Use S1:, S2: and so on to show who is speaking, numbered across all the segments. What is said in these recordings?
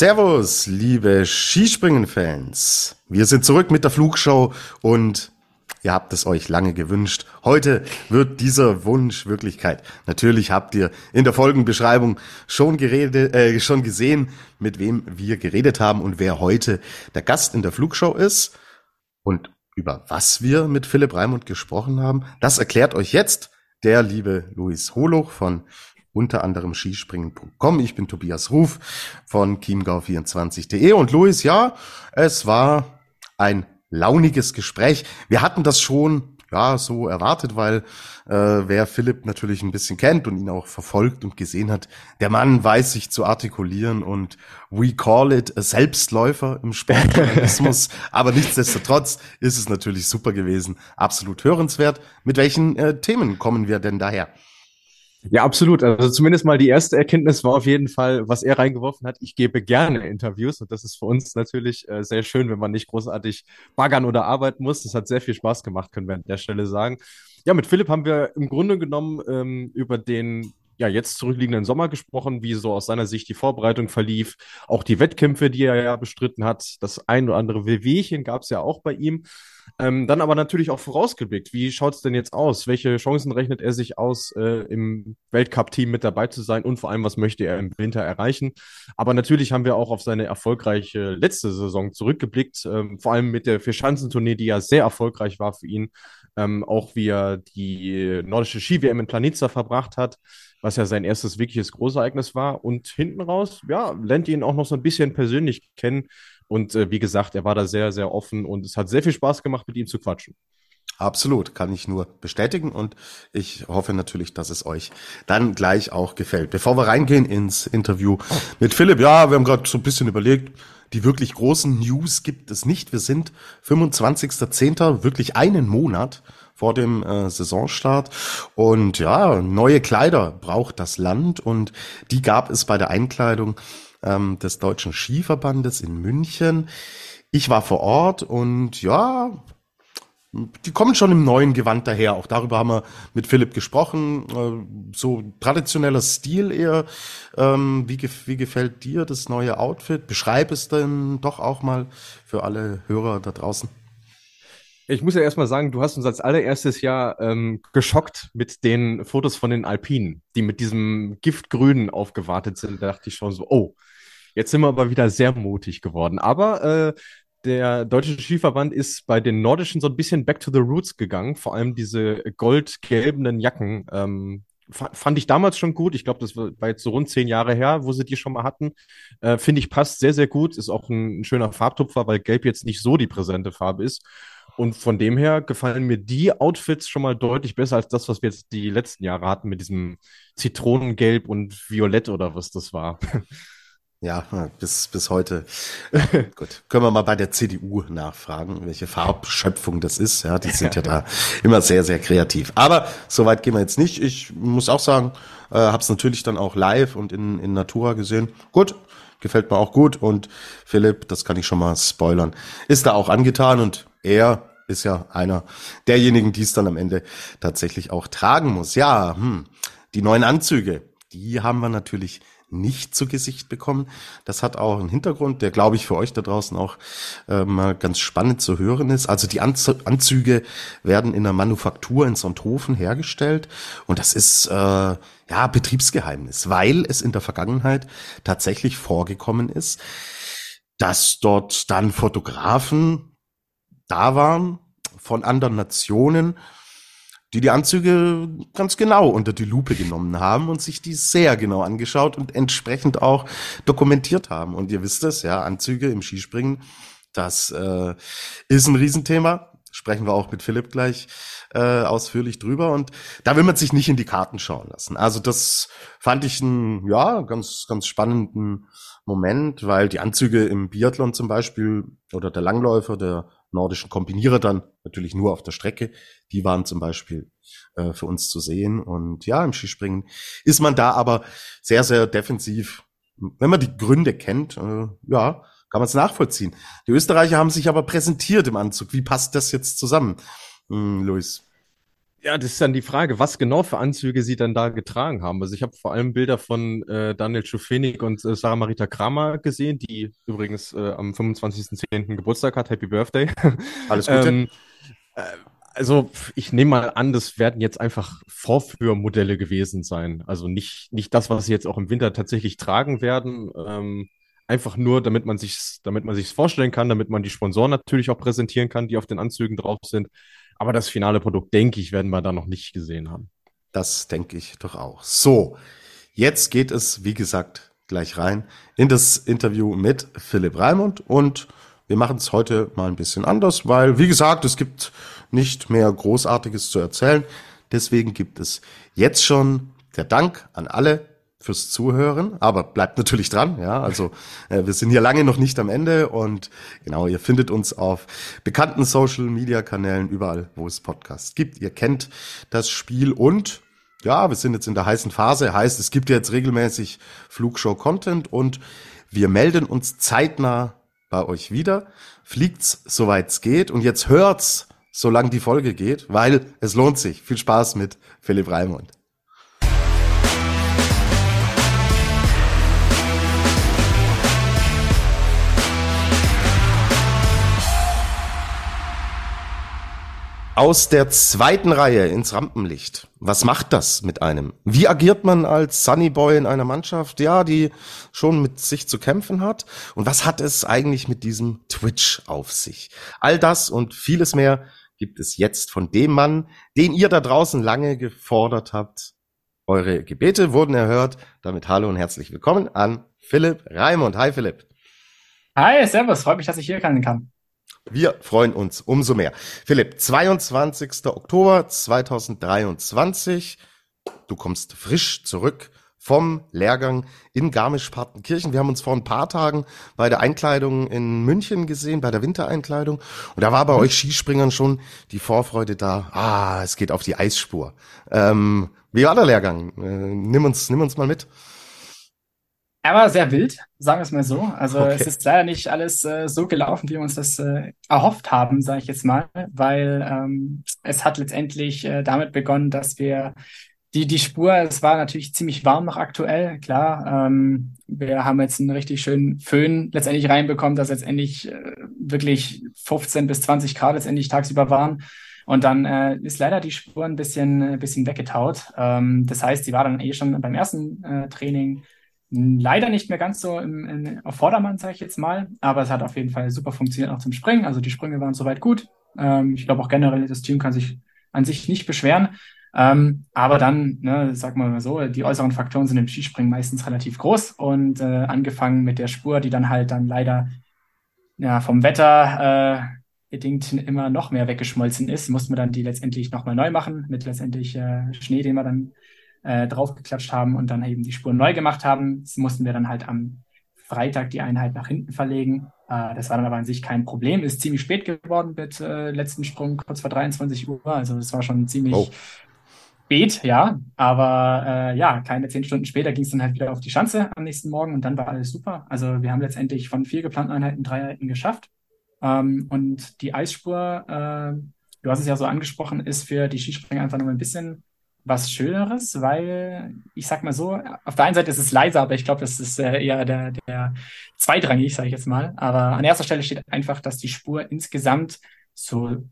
S1: Servus, liebe Skispringen-Fans. Wir sind zurück mit der Flugshow und ihr habt es euch lange gewünscht. Heute wird dieser Wunsch Wirklichkeit. Natürlich habt ihr in der Folgenbeschreibung schon geredet, äh, schon gesehen, mit wem wir geredet haben und wer heute der Gast in der Flugshow ist und über was wir mit Philipp Raimund gesprochen haben. Das erklärt euch jetzt der liebe Luis Holoch von unter anderem skispringen.com. Ich bin Tobias Ruf von chiemgau24.de und Luis, ja, es war ein launiges Gespräch. Wir hatten das schon ja so erwartet, weil äh, wer Philipp natürlich ein bisschen kennt und ihn auch verfolgt und gesehen hat, der Mann weiß sich zu artikulieren und we call it a Selbstläufer im Sportjournalismus. aber nichtsdestotrotz ist es natürlich super gewesen, absolut hörenswert. Mit welchen äh, Themen kommen wir denn daher?
S2: Ja, absolut. Also zumindest mal die erste Erkenntnis war auf jeden Fall, was er reingeworfen hat. Ich gebe gerne Interviews und das ist für uns natürlich äh, sehr schön, wenn man nicht großartig baggern oder arbeiten muss. Das hat sehr viel Spaß gemacht, können wir an der Stelle sagen. Ja, mit Philipp haben wir im Grunde genommen ähm, über den ja, jetzt zurückliegenden Sommer gesprochen, wie so aus seiner Sicht die Vorbereitung verlief, auch die Wettkämpfe, die er ja bestritten hat. Das ein oder andere Wehwehchen gab es ja auch bei ihm. Ähm, dann aber natürlich auch vorausgeblickt. Wie schaut es denn jetzt aus? Welche Chancen rechnet er sich aus, äh, im Weltcup-Team mit dabei zu sein? Und vor allem, was möchte er im Winter erreichen? Aber natürlich haben wir auch auf seine erfolgreiche letzte Saison zurückgeblickt. Ähm, vor allem mit der Vierschanzentournee, die ja sehr erfolgreich war für ihn. Ähm, auch wie er die nordische Ski-WM in Planitza verbracht hat was ja sein erstes wirkliches Großereignis war. Und hinten raus, ja, lernt ihn auch noch so ein bisschen persönlich kennen. Und äh, wie gesagt, er war da sehr, sehr offen und es hat sehr viel Spaß gemacht, mit ihm zu quatschen.
S1: Absolut, kann ich nur bestätigen und ich hoffe natürlich, dass es euch dann gleich auch gefällt. Bevor wir reingehen ins Interview mit Philipp, ja, wir haben gerade so ein bisschen überlegt, die wirklich großen News gibt es nicht. Wir sind 25.10., wirklich einen Monat vor dem äh, Saisonstart. Und ja, neue Kleider braucht das Land und die gab es bei der Einkleidung ähm, des Deutschen Skiverbandes in München. Ich war vor Ort und ja, die kommen schon im neuen Gewand daher. Auch darüber haben wir mit Philipp gesprochen. Äh, so traditioneller Stil eher. Ähm, wie, wie gefällt dir das neue Outfit? Beschreib es denn doch auch mal für alle Hörer da draußen.
S2: Ich muss ja erstmal sagen, du hast uns als allererstes Jahr ähm, geschockt mit den Fotos von den Alpinen, die mit diesem Giftgrün aufgewartet sind. Da dachte ich schon so, oh, jetzt sind wir aber wieder sehr mutig geworden. Aber äh, der Deutsche Skiverband ist bei den Nordischen so ein bisschen back to the roots gegangen. Vor allem diese goldgelbenen Jacken. Ähm, fand ich damals schon gut. Ich glaube, das war jetzt so rund zehn Jahre her, wo sie die schon mal hatten. Äh, Finde ich passt sehr, sehr gut. Ist auch ein, ein schöner Farbtupfer, weil Gelb jetzt nicht so die präsente Farbe ist. Und von dem her gefallen mir die Outfits schon mal deutlich besser als das, was wir jetzt die letzten Jahre hatten mit diesem Zitronengelb und Violett oder was das war.
S1: Ja, bis, bis heute. Gut. Können wir mal bei der CDU nachfragen, welche Farbschöpfung das ist. Ja, die sind ja da immer sehr, sehr kreativ. Aber soweit gehen wir jetzt nicht. Ich muss auch sagen, äh, habe es natürlich dann auch live und in, in Natura gesehen. Gut, gefällt mir auch gut. Und Philipp, das kann ich schon mal spoilern, ist da auch angetan und er ist ja einer derjenigen, die es dann am Ende tatsächlich auch tragen muss. Ja, hm, die neuen Anzüge, die haben wir natürlich nicht zu Gesicht bekommen. Das hat auch einen Hintergrund, der, glaube ich, für euch da draußen auch äh, mal ganz spannend zu hören ist. Also die Anz Anzüge werden in der Manufaktur in Sonthofen hergestellt und das ist äh, ja Betriebsgeheimnis, weil es in der Vergangenheit tatsächlich vorgekommen ist, dass dort dann Fotografen da waren von anderen Nationen, die die Anzüge ganz genau unter die Lupe genommen haben und sich die sehr genau angeschaut und entsprechend auch dokumentiert haben. Und ihr wisst es, ja, Anzüge im Skispringen, das äh, ist ein Riesenthema. sprechen wir auch mit Philipp gleich äh, ausführlich drüber. Und da will man sich nicht in die Karten schauen lassen. Also das fand ich einen, ja, ganz, ganz spannenden Moment, weil die Anzüge im Biathlon zum Beispiel oder der Langläufer, der nordischen Kombinierer dann natürlich nur auf der Strecke, die waren zum Beispiel äh, für uns zu sehen. Und ja, im Skispringen ist man da aber sehr, sehr defensiv. Wenn man die Gründe kennt, äh, ja, kann man es nachvollziehen. Die Österreicher haben sich aber präsentiert im Anzug. Wie passt das jetzt zusammen, hm, Luis?
S2: Ja, das ist dann die Frage, was genau für Anzüge sie dann da getragen haben. Also ich habe vor allem Bilder von äh, Daniel Schufenig und äh, Sarah Marita Kramer gesehen, die übrigens äh, am 25.10. Geburtstag hat. Happy Birthday.
S1: Alles Gute. ähm,
S2: äh, also ich nehme mal an, das werden jetzt einfach Vorführmodelle gewesen sein. Also nicht, nicht das, was sie jetzt auch im Winter tatsächlich tragen werden. Ähm, einfach nur, damit man sich, damit man sich vorstellen kann, damit man die Sponsoren natürlich auch präsentieren kann, die auf den Anzügen drauf sind. Aber das finale Produkt, denke ich, werden wir da noch nicht gesehen haben.
S1: Das denke ich doch auch. So, jetzt geht es, wie gesagt, gleich rein in das Interview mit Philipp Raimund und wir machen es heute mal ein bisschen anders, weil, wie gesagt, es gibt nicht mehr Großartiges zu erzählen. Deswegen gibt es jetzt schon der Dank an alle, fürs Zuhören, aber bleibt natürlich dran, ja. Also äh, wir sind hier lange noch nicht am Ende und genau, ihr findet uns auf bekannten Social Media Kanälen überall, wo es Podcasts gibt. Ihr kennt das Spiel und ja, wir sind jetzt in der heißen Phase, heißt, es gibt jetzt regelmäßig Flugshow Content und wir melden uns zeitnah bei euch wieder. Fliegt's, soweit's geht und jetzt hört's, solange die Folge geht, weil es lohnt sich. Viel Spaß mit Philipp Raimund. Aus der zweiten Reihe ins Rampenlicht. Was macht das mit einem? Wie agiert man als Sunny Boy in einer Mannschaft, ja, die schon mit sich zu kämpfen hat? Und was hat es eigentlich mit diesem Twitch auf sich? All das und vieles mehr gibt es jetzt von dem Mann, den ihr da draußen lange gefordert habt. Eure Gebete wurden erhört. Damit hallo und herzlich willkommen an Philipp Raimund. Hi Philipp.
S3: Hi, servus. Freut mich, dass ich hier sein kann.
S1: Wir freuen uns umso mehr. Philipp, 22. Oktober 2023. Du kommst frisch zurück vom Lehrgang in Garmisch-Partenkirchen. Wir haben uns vor ein paar Tagen bei der Einkleidung in München gesehen, bei der Wintereinkleidung. Und da war bei euch Skispringern schon die Vorfreude da. Ah, es geht auf die Eisspur. Ähm, wie war der Lehrgang? Äh, nimm uns, nimm uns mal mit.
S3: Er war sehr wild, sagen wir es mal so. Also okay. es ist leider nicht alles äh, so gelaufen, wie wir uns das äh, erhofft haben, sage ich jetzt mal, weil ähm, es hat letztendlich äh, damit begonnen, dass wir die, die Spur, es war natürlich ziemlich warm noch aktuell, klar. Ähm, wir haben jetzt einen richtig schönen Föhn letztendlich reinbekommen, dass letztendlich äh, wirklich 15 bis 20 Grad letztendlich tagsüber waren. Und dann äh, ist leider die Spur ein bisschen, ein bisschen weggetaut. Ähm, das heißt, sie war dann eh schon beim ersten äh, Training Leider nicht mehr ganz so im, im, auf Vordermann, sage ich jetzt mal, aber es hat auf jeden Fall super funktioniert auch zum Springen. Also die Sprünge waren soweit gut. Ähm, ich glaube auch generell, das Team kann sich an sich nicht beschweren. Ähm, aber dann, ne, sag mal so, die äußeren Faktoren sind im Skispringen meistens relativ groß und äh, angefangen mit der Spur, die dann halt dann leider ja, vom Wetter äh, bedingt immer noch mehr weggeschmolzen ist, mussten wir dann die letztendlich nochmal neu machen mit letztendlich äh, Schnee, den wir dann äh, draufgeklatscht haben und dann eben die Spuren neu gemacht haben. Das mussten wir dann halt am Freitag die Einheit nach hinten verlegen. Äh, das war dann aber an sich kein Problem. Ist ziemlich spät geworden mit äh, letzten Sprung, kurz vor 23 Uhr. Also das war schon ziemlich oh. spät, ja. Aber äh, ja, keine zehn Stunden später ging es dann halt wieder auf die Schanze am nächsten Morgen und dann war alles super. Also wir haben letztendlich von vier geplanten Einheiten drei Einheiten geschafft. Ähm, und die Eisspur, äh, du hast es ja so angesprochen, ist für die Skispringer einfach noch ein bisschen was Schöneres, weil ich sag mal so, auf der einen Seite ist es leiser, aber ich glaube, das ist äh, eher der, der zweitrangig, sage ich jetzt mal. Aber an erster Stelle steht einfach, dass die Spur insgesamt so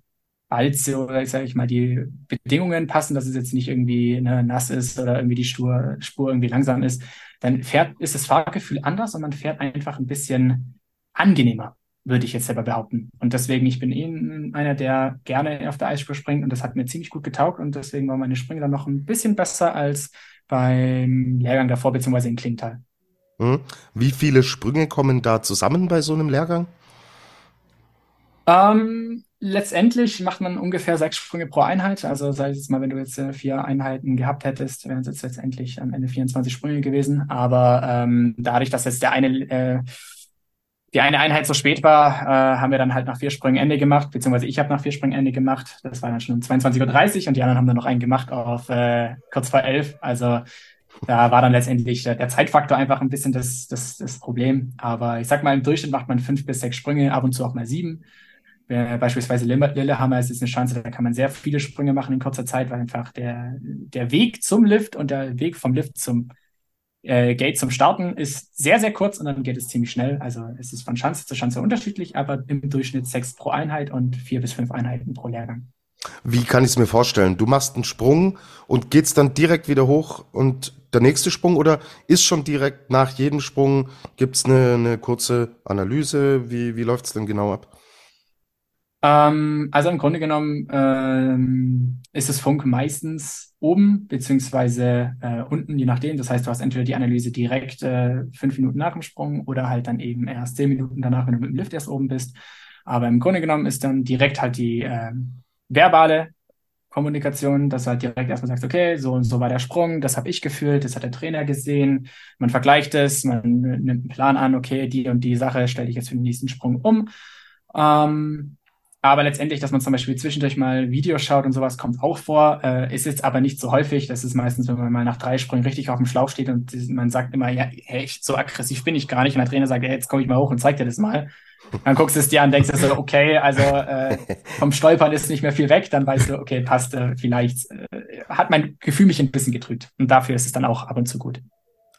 S3: bald so, sage ich mal, die Bedingungen passen, dass es jetzt nicht irgendwie ne, nass ist oder irgendwie die Spur, Spur irgendwie langsam ist, dann fährt, ist das Fahrgefühl anders und man fährt einfach ein bisschen angenehmer würde ich jetzt selber behaupten. Und deswegen, ich bin eh einer, der gerne auf der Eisspur springt und das hat mir ziemlich gut getaugt und deswegen war meine Sprünge dann noch ein bisschen besser als beim Lehrgang davor, beziehungsweise in Klingenthal.
S1: Hm. Wie viele Sprünge kommen da zusammen bei so einem Lehrgang?
S3: Ähm, Letztendlich macht man ungefähr sechs Sprünge pro Einheit. Also sei es mal, wenn du jetzt äh, vier Einheiten gehabt hättest, wären es jetzt letztendlich am Ende 24 Sprünge gewesen. Aber ähm, dadurch, dass jetzt der eine äh, die eine Einheit so spät war, äh, haben wir dann halt nach vier Sprüngen Ende gemacht, beziehungsweise ich habe nach vier Sprüngen Ende gemacht. Das war dann schon um 22.30 Uhr und die anderen haben dann noch einen gemacht auf äh, kurz vor elf. Also da war dann letztendlich der, der Zeitfaktor einfach ein bisschen das, das, das Problem. Aber ich sag mal, im Durchschnitt macht man fünf bis sechs Sprünge, ab und zu auch mal sieben. Äh, beispielsweise Lillehammer ist eine Chance, da kann man sehr viele Sprünge machen in kurzer Zeit, weil einfach der, der Weg zum Lift und der Weg vom Lift zum äh, Gate zum Starten ist sehr, sehr kurz und dann geht es ziemlich schnell. Also es ist von Schanze zu Schanze unterschiedlich, aber im Durchschnitt sechs pro Einheit und vier bis fünf Einheiten pro Lehrgang.
S1: Wie kann ich es mir vorstellen? Du machst einen Sprung und geht's dann direkt wieder hoch und der nächste Sprung oder ist schon direkt nach jedem Sprung gibt's eine, eine kurze Analyse? Wie, wie läuft's denn genau ab?
S3: Ähm, also im Grunde genommen ähm, ist das Funk meistens oben beziehungsweise äh, unten, je nachdem. Das heißt, du hast entweder die Analyse direkt äh, fünf Minuten nach dem Sprung oder halt dann eben erst zehn Minuten danach, wenn du mit dem Lift erst oben bist. Aber im Grunde genommen ist dann direkt halt die äh, verbale Kommunikation, dass du halt direkt erstmal sagst, okay, so und so war der Sprung, das habe ich gefühlt, das hat der Trainer gesehen. Man vergleicht es, man nimmt einen Plan an, okay, die und die Sache stelle ich jetzt für den nächsten Sprung um. Ähm, aber letztendlich, dass man zum Beispiel zwischendurch mal Videos schaut und sowas, kommt auch vor. Äh, ist jetzt aber nicht so häufig. Das ist meistens, wenn man mal nach drei Sprüngen richtig auf dem Schlauch steht und man sagt immer, ja, echt so aggressiv bin ich gar nicht. Und der Trainer sagt, ja, jetzt komme ich mal hoch und zeig dir das mal. Dann guckst du es dir an, denkst du so, okay, also äh, vom Stolpern ist nicht mehr viel weg. Dann weißt du, okay, passt, äh, vielleicht äh, hat mein Gefühl mich ein bisschen getrügt. Und dafür ist es dann auch ab und zu gut.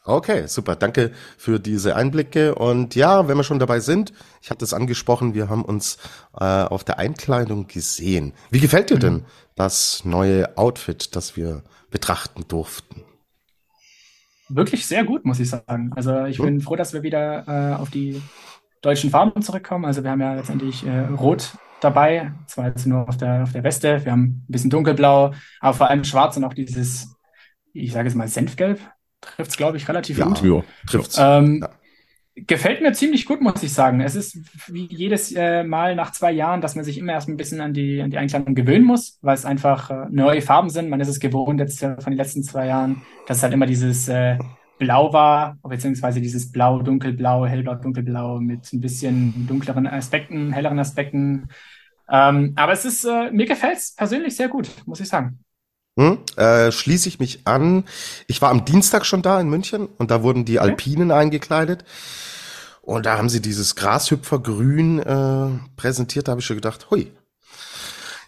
S1: Okay, super. Danke für diese Einblicke. Und ja, wenn wir schon dabei sind, ich habe das angesprochen, wir haben uns äh, auf der Einkleidung gesehen. Wie gefällt dir mhm. denn das neue Outfit, das wir betrachten durften?
S3: Wirklich sehr gut, muss ich sagen. Also ich hm? bin froh, dass wir wieder äh, auf die deutschen Farben zurückkommen. Also wir haben ja letztendlich äh, Rot dabei, zwar jetzt nur auf der, auf der Weste. Wir haben ein bisschen dunkelblau, aber vor allem schwarz und auch dieses, ich sage es mal, Senfgelb trifft es, glaube ich, relativ ja, gut. Ja, trifft's. Ähm, ja. Gefällt mir ziemlich gut, muss ich sagen. Es ist wie jedes äh, Mal nach zwei Jahren, dass man sich immer erst ein bisschen an die, an die Einkleidung gewöhnen muss, weil es einfach äh, neue Farben sind. Man ist es gewohnt jetzt äh, von den letzten zwei Jahren, dass es halt immer dieses äh, Blau war, beziehungsweise dieses Blau, Dunkelblau, Hellblau, Dunkelblau mit ein bisschen dunkleren Aspekten, helleren Aspekten. Ähm, aber es ist, äh, mir gefällt es persönlich sehr gut, muss ich sagen.
S1: Hm, äh, schließe ich mich an. Ich war am Dienstag schon da in München und da wurden die okay. Alpinen eingekleidet. Und da haben sie dieses Grashüpfergrün äh, präsentiert. Da habe ich schon gedacht, hui,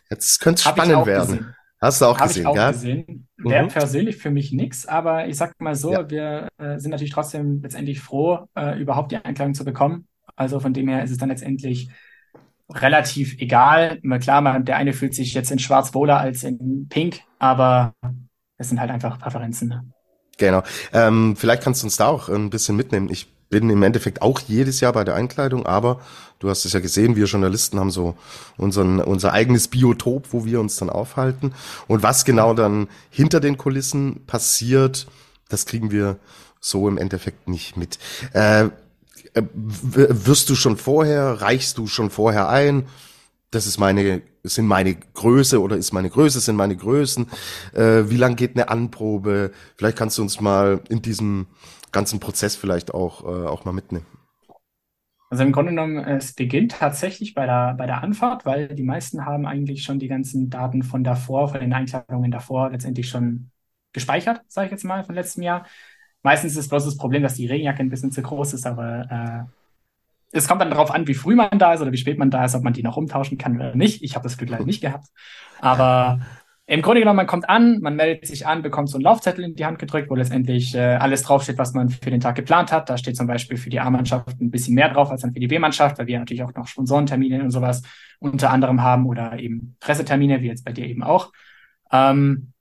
S1: jetzt könnte es spannend werden. Gesehen. Hast du auch Hab gesehen, ich auch ja? gesehen.
S3: Wäre mhm. persönlich für mich nix, aber ich sag mal so, ja. wir äh, sind natürlich trotzdem letztendlich froh, äh, überhaupt die Einkleidung zu bekommen. Also von dem her ist es dann letztendlich relativ egal. Klar, man, der eine fühlt sich jetzt in Schwarz wohler als in Pink, aber es sind halt einfach Präferenzen.
S1: Genau. Ähm, vielleicht kannst du uns da auch ein bisschen mitnehmen. Ich bin im Endeffekt auch jedes Jahr bei der Einkleidung, aber du hast es ja gesehen, wir Journalisten haben so unseren, unser eigenes Biotop, wo wir uns dann aufhalten. Und was genau dann hinter den Kulissen passiert, das kriegen wir so im Endeffekt nicht mit. Äh, wirst du schon vorher, reichst du schon vorher ein? Das ist meine, sind meine Größe oder ist meine Größe, sind meine Größen. Äh, wie lang geht eine Anprobe? Vielleicht kannst du uns mal in diesem ganzen Prozess vielleicht auch, äh, auch mal mitnehmen.
S3: Also im Grunde genommen, es beginnt tatsächlich bei der, bei der Anfahrt, weil die meisten haben eigentlich schon die ganzen Daten von davor, von den Einkleidungen davor letztendlich schon gespeichert, sage ich jetzt mal, von letztem Jahr. Meistens ist bloß das Problem, dass die Regenjacke ein bisschen zu groß ist, aber äh, es kommt dann darauf an, wie früh man da ist oder wie spät man da ist, ob man die noch umtauschen kann oder nicht. Ich habe das Glück leider nicht gehabt. Aber im Grunde genommen, man kommt an, man meldet sich an, bekommt so einen Laufzettel in die Hand gedrückt, wo letztendlich äh, alles draufsteht, was man für den Tag geplant hat. Da steht zum Beispiel für die A-Mannschaft ein bisschen mehr drauf als dann für die B-Mannschaft, weil wir natürlich auch noch Sponsorentermine und sowas unter anderem haben oder eben Pressetermine, wie jetzt bei dir eben auch. Ähm,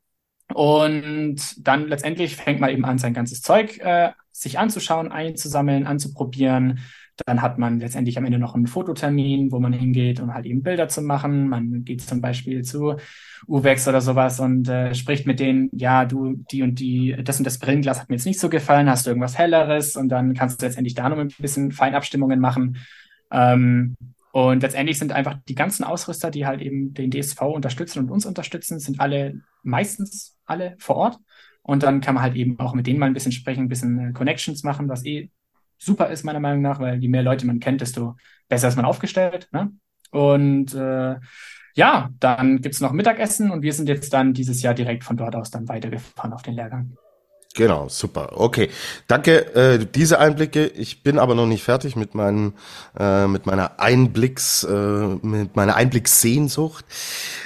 S3: und dann letztendlich fängt man eben an, sein ganzes Zeug äh, sich anzuschauen, einzusammeln, anzuprobieren. Dann hat man letztendlich am Ende noch einen Fototermin, wo man hingeht, um halt eben Bilder zu machen. Man geht zum Beispiel zu UVEX oder sowas und äh, spricht mit denen, ja, du, die und die, das und das Brillenglas hat mir jetzt nicht so gefallen, hast du irgendwas Helleres? Und dann kannst du letztendlich da noch ein bisschen Feinabstimmungen machen. Ähm, Und letztendlich sind einfach die ganzen Ausrüster, die halt eben den DSV unterstützen und uns unterstützen, sind alle meistens alle vor Ort. Und dann kann man halt eben auch mit denen mal ein bisschen sprechen, ein bisschen äh, Connections machen, was eh super ist, meiner Meinung nach, weil je mehr Leute man kennt, desto besser ist man aufgestellt. Ne? Und äh, ja, dann gibt's noch Mittagessen und wir sind jetzt dann dieses Jahr direkt von dort aus dann weitergefahren auf den Lehrgang.
S1: Genau, super. Okay, danke äh, diese Einblicke. Ich bin aber noch nicht fertig mit meinen äh, mit meiner Einblicks äh, mit meiner Einblickssehnsucht.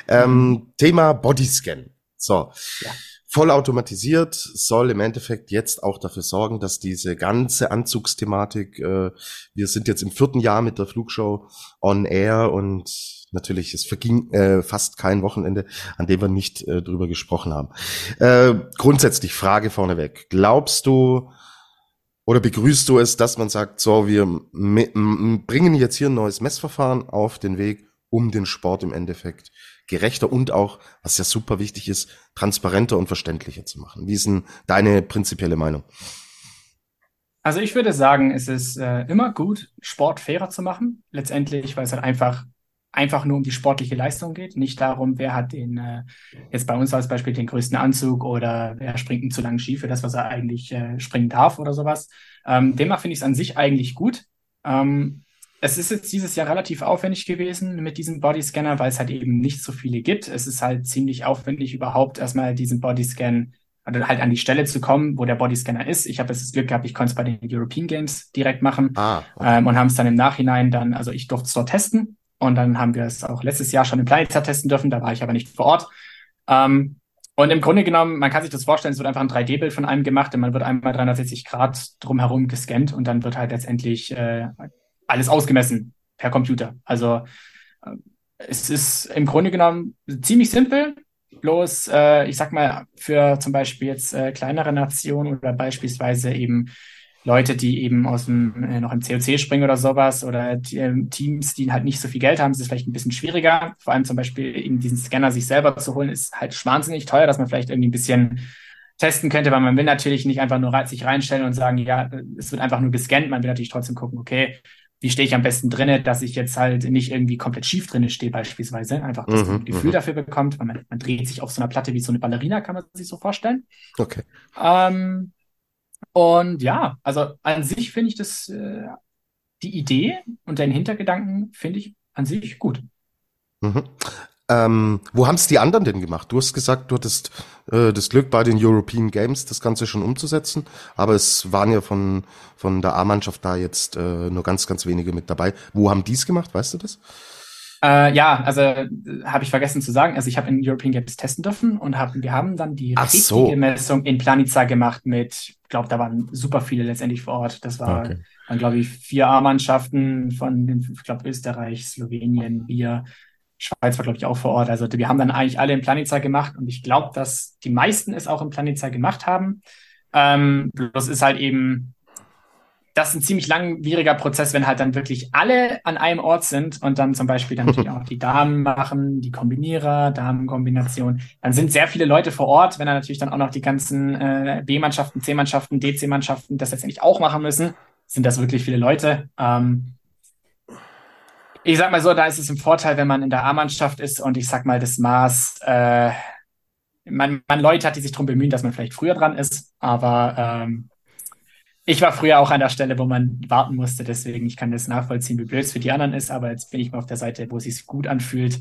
S1: Ähm. Thema Bodyscan. So. Ja. Vollautomatisiert soll im Endeffekt jetzt auch dafür sorgen, dass diese ganze Anzugsthematik, äh, wir sind jetzt im vierten Jahr mit der Flugshow on air und natürlich, es verging äh, fast kein Wochenende, an dem wir nicht äh, drüber gesprochen haben. Äh, grundsätzlich Frage vorneweg. Glaubst du oder begrüßt du es, dass man sagt, so, wir bringen jetzt hier ein neues Messverfahren auf den Weg, um den Sport im Endeffekt gerechter und auch, was ja super wichtig ist, transparenter und verständlicher zu machen. Wie ist denn deine prinzipielle Meinung?
S3: Also ich würde sagen, es ist äh, immer gut, Sport fairer zu machen. Letztendlich, weil es halt einfach einfach nur um die sportliche Leistung geht, nicht darum, wer hat den, äh, jetzt bei uns als Beispiel den größten Anzug oder wer springt einen zu langen Ski für das, was er eigentlich äh, springen darf oder sowas. Ähm, demnach finde ich es an sich eigentlich gut. Ähm, es ist jetzt dieses Jahr relativ aufwendig gewesen mit diesem Bodyscanner, weil es halt eben nicht so viele gibt. Es ist halt ziemlich aufwendig, überhaupt erstmal diesen Bodyscan oder halt an die Stelle zu kommen, wo der Bodyscanner ist. Ich habe jetzt das Glück gehabt, ich konnte es bei den European Games direkt machen ah, okay. ähm, und haben es dann im Nachhinein dann, also ich durfte es dort testen und dann haben wir es auch letztes Jahr schon im Planetär testen dürfen. Da war ich aber nicht vor Ort. Ähm, und im Grunde genommen, man kann sich das vorstellen, es wird einfach ein 3D-Bild von einem gemacht und man wird einmal 360 Grad drumherum gescannt und dann wird halt letztendlich äh, alles ausgemessen per Computer. Also äh, es ist im Grunde genommen ziemlich simpel. Bloß, äh, ich sag mal, für zum Beispiel jetzt äh, kleinere Nationen oder beispielsweise eben Leute, die eben aus dem, äh, noch im COC springen oder sowas oder die, äh, Teams, die halt nicht so viel Geld haben, ist es vielleicht ein bisschen schwieriger. Vor allem zum Beispiel eben diesen Scanner sich selber zu holen, ist halt wahnsinnig teuer, dass man vielleicht irgendwie ein bisschen testen könnte, weil man will natürlich nicht einfach nur sich reinstellen und sagen, ja, es wird einfach nur gescannt. Man will natürlich trotzdem gucken, okay, wie stehe ich am besten drinne, dass ich jetzt halt nicht irgendwie komplett schief drinne stehe beispielsweise. Einfach, dass mhm, man ein Gefühl mhm. dafür bekommt, weil man, man dreht sich auf so einer Platte wie so eine Ballerina, kann man sich so vorstellen.
S1: Okay.
S3: Ähm, und ja, also an sich finde ich das, äh, die Idee und den Hintergedanken finde ich an sich gut.
S1: Mhm. Ähm, wo haben es die anderen denn gemacht? Du hast gesagt, du hattest äh, das Glück bei den European Games das Ganze schon umzusetzen, aber es waren ja von, von der A-Mannschaft da jetzt äh, nur ganz, ganz wenige mit dabei. Wo haben die es gemacht, weißt du das?
S3: Äh, ja, also äh, habe ich vergessen zu sagen. Also ich habe in European Games testen dürfen und hab, wir haben dann die
S1: Ach richtige so.
S3: Messung in Planica gemacht mit, ich glaube, da waren super viele letztendlich vor Ort. Das war okay. dann, glaube ich, vier A-Mannschaften von, ich glaube, Österreich, Slowenien, wir, Schweiz war, glaube ich, auch vor Ort. Also wir haben dann eigentlich alle in Planica gemacht und ich glaube, dass die meisten es auch in Planica gemacht haben. Ähm, bloß ist halt eben das ist ein ziemlich langwieriger Prozess, wenn halt dann wirklich alle an einem Ort sind und dann zum Beispiel dann natürlich auch die Damen machen, die Kombinierer, Damenkombination. Dann sind sehr viele Leute vor Ort, wenn dann natürlich dann auch noch die ganzen äh, B-Mannschaften, C-Mannschaften, DC-Mannschaften das letztendlich auch machen müssen, sind das wirklich viele Leute. Ähm, ich sag mal so, da ist es ein Vorteil, wenn man in der A-Mannschaft ist und ich sag mal, das Maß, äh, man, man Leute hat, die sich darum bemühen, dass man vielleicht früher dran ist, aber ähm, ich war früher auch an der Stelle, wo man warten musste, deswegen ich kann das nachvollziehen, wie blöd es für die anderen ist, aber jetzt bin ich mal auf der Seite, wo es sich gut anfühlt,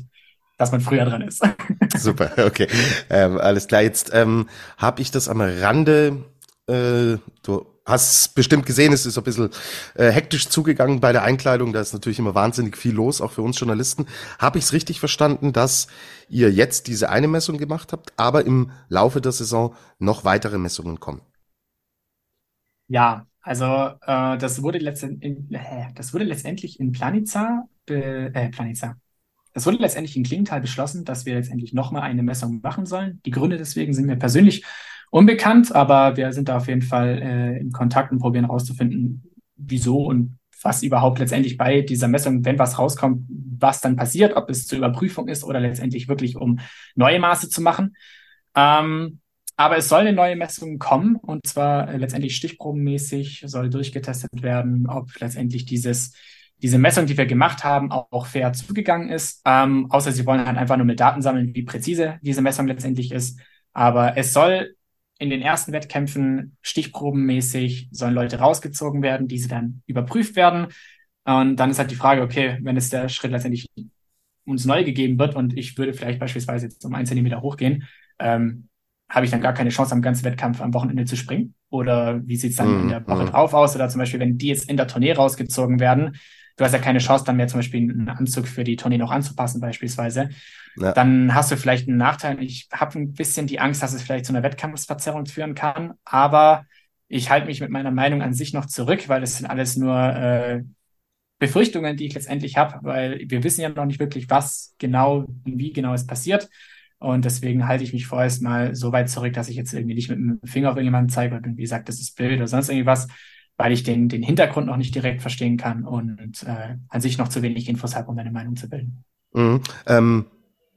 S3: dass man früher dran ist.
S1: Super, okay. Ähm, alles klar. Jetzt ähm, habe ich das am Rande, äh, du hast bestimmt gesehen, es ist ein bisschen äh, hektisch zugegangen bei der Einkleidung. Da ist natürlich immer wahnsinnig viel los, auch für uns Journalisten. Habe ich es richtig verstanden, dass ihr jetzt diese eine Messung gemacht habt, aber im Laufe der Saison noch weitere Messungen kommen?
S3: Ja, also äh, das wurde letztendlich, äh, das wurde letztendlich in Planica, äh, Planica. Das wurde letztendlich in Klingenthal beschlossen, dass wir letztendlich nochmal eine Messung machen sollen. Die Gründe deswegen sind mir persönlich unbekannt, aber wir sind da auf jeden Fall äh, in Kontakt und probieren herauszufinden, wieso und was überhaupt letztendlich bei dieser Messung, wenn was rauskommt, was dann passiert, ob es zur Überprüfung ist oder letztendlich wirklich um neue Maße zu machen. Ähm, aber es soll eine neue Messung kommen und zwar äh, letztendlich stichprobenmäßig soll durchgetestet werden, ob letztendlich dieses, diese Messung, die wir gemacht haben, auch, auch fair zugegangen ist. Ähm, außer sie wollen halt einfach nur mit Daten sammeln, wie präzise diese Messung letztendlich ist. Aber es soll in den ersten Wettkämpfen stichprobenmäßig sollen Leute rausgezogen werden, diese dann überprüft werden. Und dann ist halt die Frage, okay, wenn es der Schritt letztendlich uns neu gegeben wird und ich würde vielleicht beispielsweise jetzt um einen Zentimeter hochgehen, ähm, habe ich dann gar keine Chance, am ganzen Wettkampf am Wochenende zu springen? Oder wie sieht's dann mm, in der Woche mm. drauf aus? Oder zum Beispiel, wenn die jetzt in der Tournee rausgezogen werden, du hast ja keine Chance, dann mehr zum Beispiel einen Anzug für die Tournee noch anzupassen, beispielsweise. Ja. Dann hast du vielleicht einen Nachteil. Ich habe ein bisschen die Angst, dass es vielleicht zu einer Wettkampfsverzerrung führen kann, aber ich halte mich mit meiner Meinung an sich noch zurück, weil das sind alles nur äh, Befürchtungen, die ich letztendlich habe, weil wir wissen ja noch nicht wirklich, was genau und wie genau es passiert. Und deswegen halte ich mich vorerst mal so weit zurück, dass ich jetzt irgendwie nicht mit dem Finger auf irgendjemanden zeige und irgendwie sage, das ist Bild oder sonst irgendwas, weil ich den, den Hintergrund noch nicht direkt verstehen kann und äh, an sich noch zu wenig Infos habe, um meine Meinung zu bilden.
S1: Mhm. Ähm,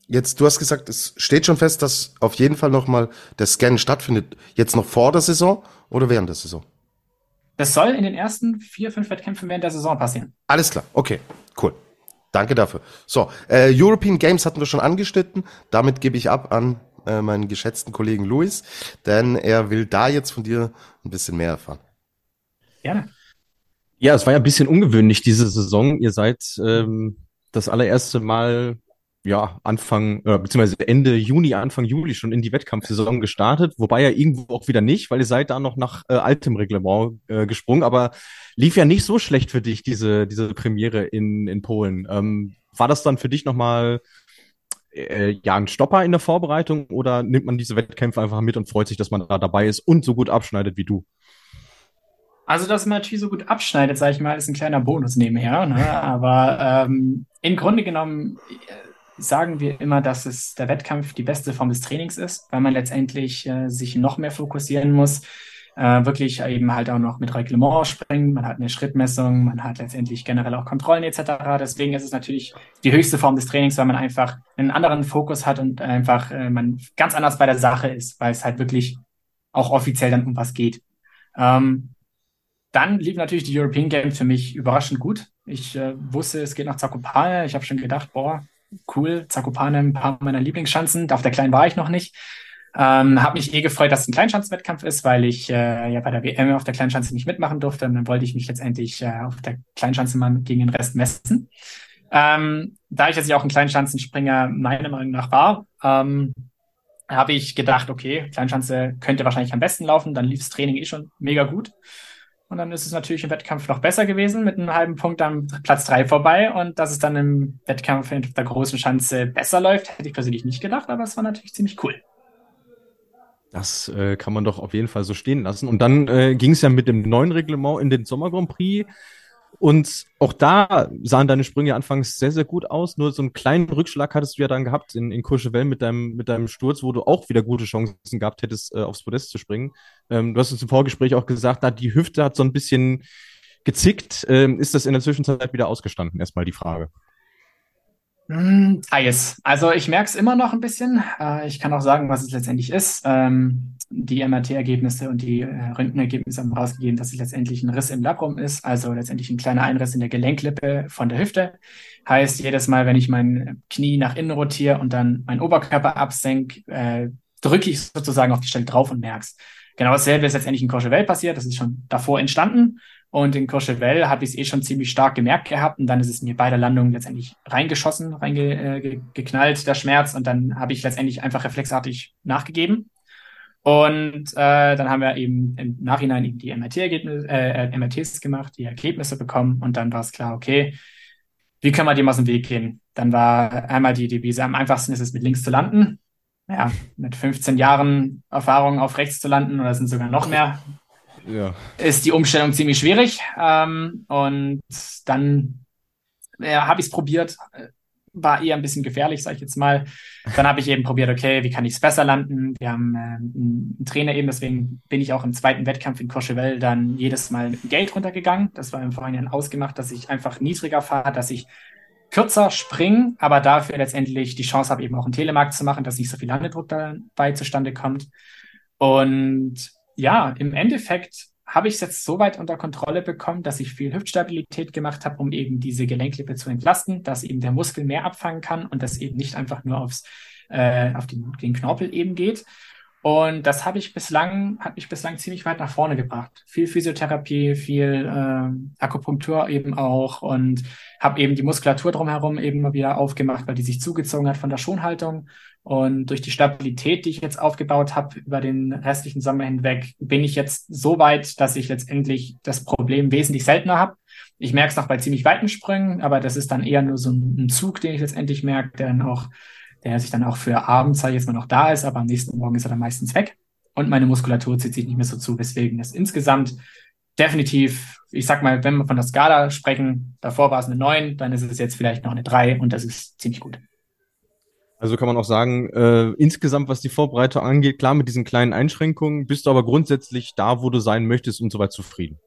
S1: jetzt, du hast gesagt, es steht schon fest, dass auf jeden Fall nochmal der Scan stattfindet. Jetzt noch vor der Saison oder während der Saison?
S3: Das soll in den ersten vier, fünf Wettkämpfen während der Saison passieren.
S1: Alles klar, okay, cool. Danke dafür. So, äh, European Games hatten wir schon angeschnitten. Damit gebe ich ab an äh, meinen geschätzten Kollegen Luis, denn er will da jetzt von dir ein bisschen mehr erfahren.
S2: Gerne. Ja, es war ja ein bisschen ungewöhnlich diese Saison. Ihr seid ähm, das allererste Mal ja, Anfang, äh, beziehungsweise Ende Juni, Anfang Juli schon in die Wettkampfsaison gestartet, wobei ja irgendwo auch wieder nicht, weil ihr seid da noch nach äh, altem Reglement äh, gesprungen, aber lief ja nicht so schlecht für dich, diese, diese Premiere in, in Polen. Ähm, war das dann für dich nochmal äh, ja, ein Stopper in der Vorbereitung oder nimmt man diese Wettkämpfe einfach mit und freut sich, dass man da dabei ist und so gut abschneidet wie du?
S3: Also, dass man natürlich so gut abschneidet, sage ich mal, ist ein kleiner Bonus nebenher. Ne? Aber ähm, im Grunde genommen sagen wir immer, dass es der Wettkampf die beste Form des Trainings ist, weil man letztendlich äh, sich noch mehr fokussieren muss, äh, wirklich eben halt auch noch mit Reglement springen, man hat eine Schrittmessung, man hat letztendlich generell auch Kontrollen etc. Deswegen ist es natürlich die höchste Form des Trainings, weil man einfach einen anderen Fokus hat und einfach äh, man ganz anders bei der Sache ist, weil es halt wirklich auch offiziell dann um was geht. Ähm, dann lief natürlich die European Games für mich überraschend gut. Ich äh, wusste, es geht nach Zakopane. Ich habe schon gedacht, boah, cool, Zakopane, ein paar meiner Lieblingsschanzen. Auf der Kleinen war ich noch nicht. Ähm, habe mich eh gefreut, dass es ein Kleinschanzenwettkampf ist, weil ich äh, ja bei der WM auf der Kleinschanze nicht mitmachen durfte. Und dann wollte ich mich letztendlich äh, auf der Kleinschanze mal gegen den Rest messen. Ähm, da ich jetzt ja auch ein Kleinschanzenspringer meiner Meinung nach war, ähm, habe ich gedacht, okay, Kleinschanze könnte wahrscheinlich am besten laufen. Dann lief das Training eh schon mega gut. Und dann ist es natürlich im Wettkampf noch besser gewesen, mit einem halben Punkt am Platz drei vorbei. Und dass es dann im Wettkampf in der großen Schanze besser läuft, hätte ich persönlich nicht gedacht, aber es war natürlich ziemlich cool.
S2: Das äh, kann man doch auf jeden Fall so stehen lassen. Und dann äh, ging es ja mit dem neuen Reglement in den Sommer Grand Prix. Und auch da sahen deine Sprünge anfangs sehr, sehr gut aus. Nur so einen kleinen Rückschlag hattest du ja dann gehabt in, in Courchevel mit deinem, mit deinem Sturz, wo du auch wieder gute Chancen gehabt hättest, äh, aufs Podest zu springen. Ähm, du hast uns im Vorgespräch auch gesagt, na, die Hüfte hat so ein bisschen gezickt. Ähm, ist das in der Zwischenzeit wieder ausgestanden? Erstmal die Frage.
S3: Hm, teils. Also ich merke es immer noch ein bisschen. Äh, ich kann auch sagen, was es letztendlich ist. Ähm, die MRT-Ergebnisse und die äh, Röntgenergebnisse haben rausgegeben, dass es letztendlich ein Riss im Labrum ist, also letztendlich ein kleiner Einriss in der Gelenklippe von der Hüfte. Heißt, jedes Mal, wenn ich mein Knie nach innen rotiere und dann meinen Oberkörper absenke, äh, drücke ich sozusagen auf die Stelle drauf und merk's. Genau dasselbe ist letztendlich in Courchevel passiert. Das ist schon davor entstanden. Und in Courchevel habe ich es eh schon ziemlich stark gemerkt gehabt. Und dann ist es mir bei der Landung letztendlich reingeschossen, reingeknallt, äh, der Schmerz. Und dann habe ich letztendlich einfach reflexartig nachgegeben. Und äh, dann haben wir eben im Nachhinein eben die MRT-Ergebnisse, äh, MRTs gemacht, die Ergebnisse bekommen. Und dann war es klar, okay, wie können wir dem aus dem Weg gehen? Dann war einmal die Devise, am einfachsten ist es mit links zu landen. Ja, mit 15 Jahren Erfahrung auf rechts zu landen oder sind sogar noch mehr ja. ist die Umstellung ziemlich schwierig. Ähm, und dann ja, habe ich es probiert, war eher ein bisschen gefährlich, sage ich jetzt mal. Dann habe ich eben probiert, okay, wie kann ich es besser landen? Wir haben äh, einen Trainer eben, deswegen bin ich auch im zweiten Wettkampf in Courchevel dann jedes Mal mit Geld runtergegangen. Das war im Vorhinein ausgemacht, dass ich einfach niedriger fahre, dass ich kürzer springe, aber dafür letztendlich die Chance habe, eben auch einen Telemarkt zu machen, dass nicht so viel Landedruck dabei zustande kommt. Und ja, im Endeffekt habe ich es jetzt so weit unter Kontrolle bekommen, dass ich viel Hüftstabilität gemacht habe, um eben diese Gelenklippe zu entlasten, dass eben der Muskel mehr abfangen kann und das eben nicht einfach nur aufs, äh, auf den, den Knorpel eben geht. Und das habe ich bislang, hat mich bislang ziemlich weit nach vorne gebracht. Viel Physiotherapie, viel äh, Akupunktur eben auch und habe eben die Muskulatur drumherum eben mal wieder aufgemacht, weil die sich zugezogen hat von der Schonhaltung. Und durch die Stabilität, die ich jetzt aufgebaut habe über den restlichen Sommer hinweg, bin ich jetzt so weit, dass ich letztendlich das Problem wesentlich seltener habe. Ich merke es noch bei ziemlich weiten Sprüngen, aber das ist dann eher nur so ein Zug, den ich letztendlich merke, der dann auch der sich dann auch für abends, sage ich jetzt mal, noch da ist, aber am nächsten Morgen ist er dann meistens weg. Und meine Muskulatur zieht sich nicht mehr so zu, weswegen es insgesamt definitiv, ich sag mal, wenn wir von der Skala sprechen, davor war es eine 9, dann ist es jetzt vielleicht noch eine 3 und das ist ziemlich gut.
S2: Also kann man auch sagen, äh, insgesamt, was die Vorbereitung angeht, klar mit diesen kleinen Einschränkungen, bist du aber grundsätzlich da, wo du sein möchtest und soweit zufrieden.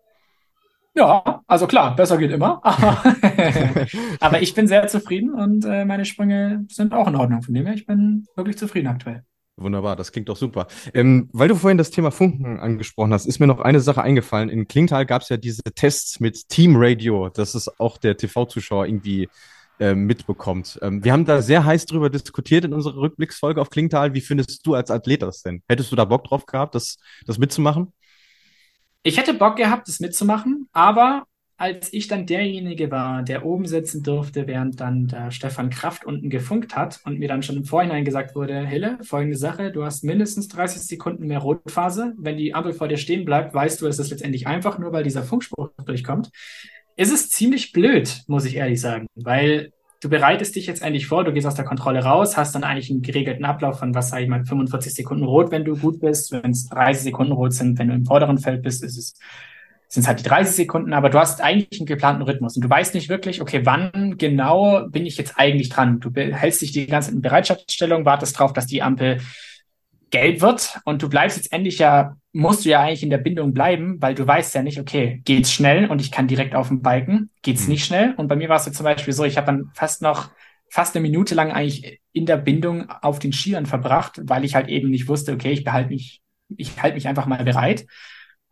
S3: Ja, also klar, besser geht immer. Aber ich bin sehr zufrieden und äh, meine Sprünge sind auch in Ordnung. Von dem her, ich bin wirklich zufrieden aktuell.
S2: Wunderbar, das klingt doch super. Ähm, weil du vorhin das Thema Funken angesprochen hast, ist mir noch eine Sache eingefallen. In Klingtal gab es ja diese Tests mit Team Radio, dass es auch der TV-Zuschauer irgendwie äh, mitbekommt. Ähm, wir haben da sehr heiß drüber diskutiert in unserer Rückblicksfolge auf Klingtal. Wie findest du als Athlet das denn? Hättest du da Bock drauf gehabt, das, das mitzumachen?
S3: Ich hätte Bock gehabt, das mitzumachen, aber als ich dann derjenige war, der oben sitzen durfte, während dann der Stefan Kraft unten gefunkt hat und mir dann schon im Vorhinein gesagt wurde, Hille, folgende Sache, du hast mindestens 30 Sekunden mehr Rotphase. Wenn die Ampel vor dir stehen bleibt, weißt du, es ist letztendlich einfach nur, weil dieser Funkspruch durchkommt. Es ist ziemlich blöd, muss ich ehrlich sagen, weil du bereitest dich jetzt eigentlich vor, du gehst aus der Kontrolle raus, hast dann eigentlich einen geregelten Ablauf von, was sage ich mal, 45 Sekunden rot, wenn du gut bist. Wenn es 30 Sekunden rot sind, wenn du im vorderen Feld bist, ist es sind es halt die 30 Sekunden, aber du hast eigentlich einen geplanten Rhythmus und du weißt nicht wirklich, okay, wann genau bin ich jetzt eigentlich dran? Du hältst dich die ganze in Bereitschaftsstellung, wartest drauf, dass die Ampel gelb wird und du bleibst jetzt endlich ja, musst du ja eigentlich in der Bindung bleiben, weil du weißt ja nicht, okay, geht's schnell und ich kann direkt auf den Balken, geht's mhm. nicht schnell? Und bei mir war es so zum Beispiel so, ich habe dann fast noch fast eine Minute lang eigentlich in der Bindung auf den Skiern verbracht, weil ich halt eben nicht wusste, okay, ich behalte mich, ich halte mich einfach mal bereit.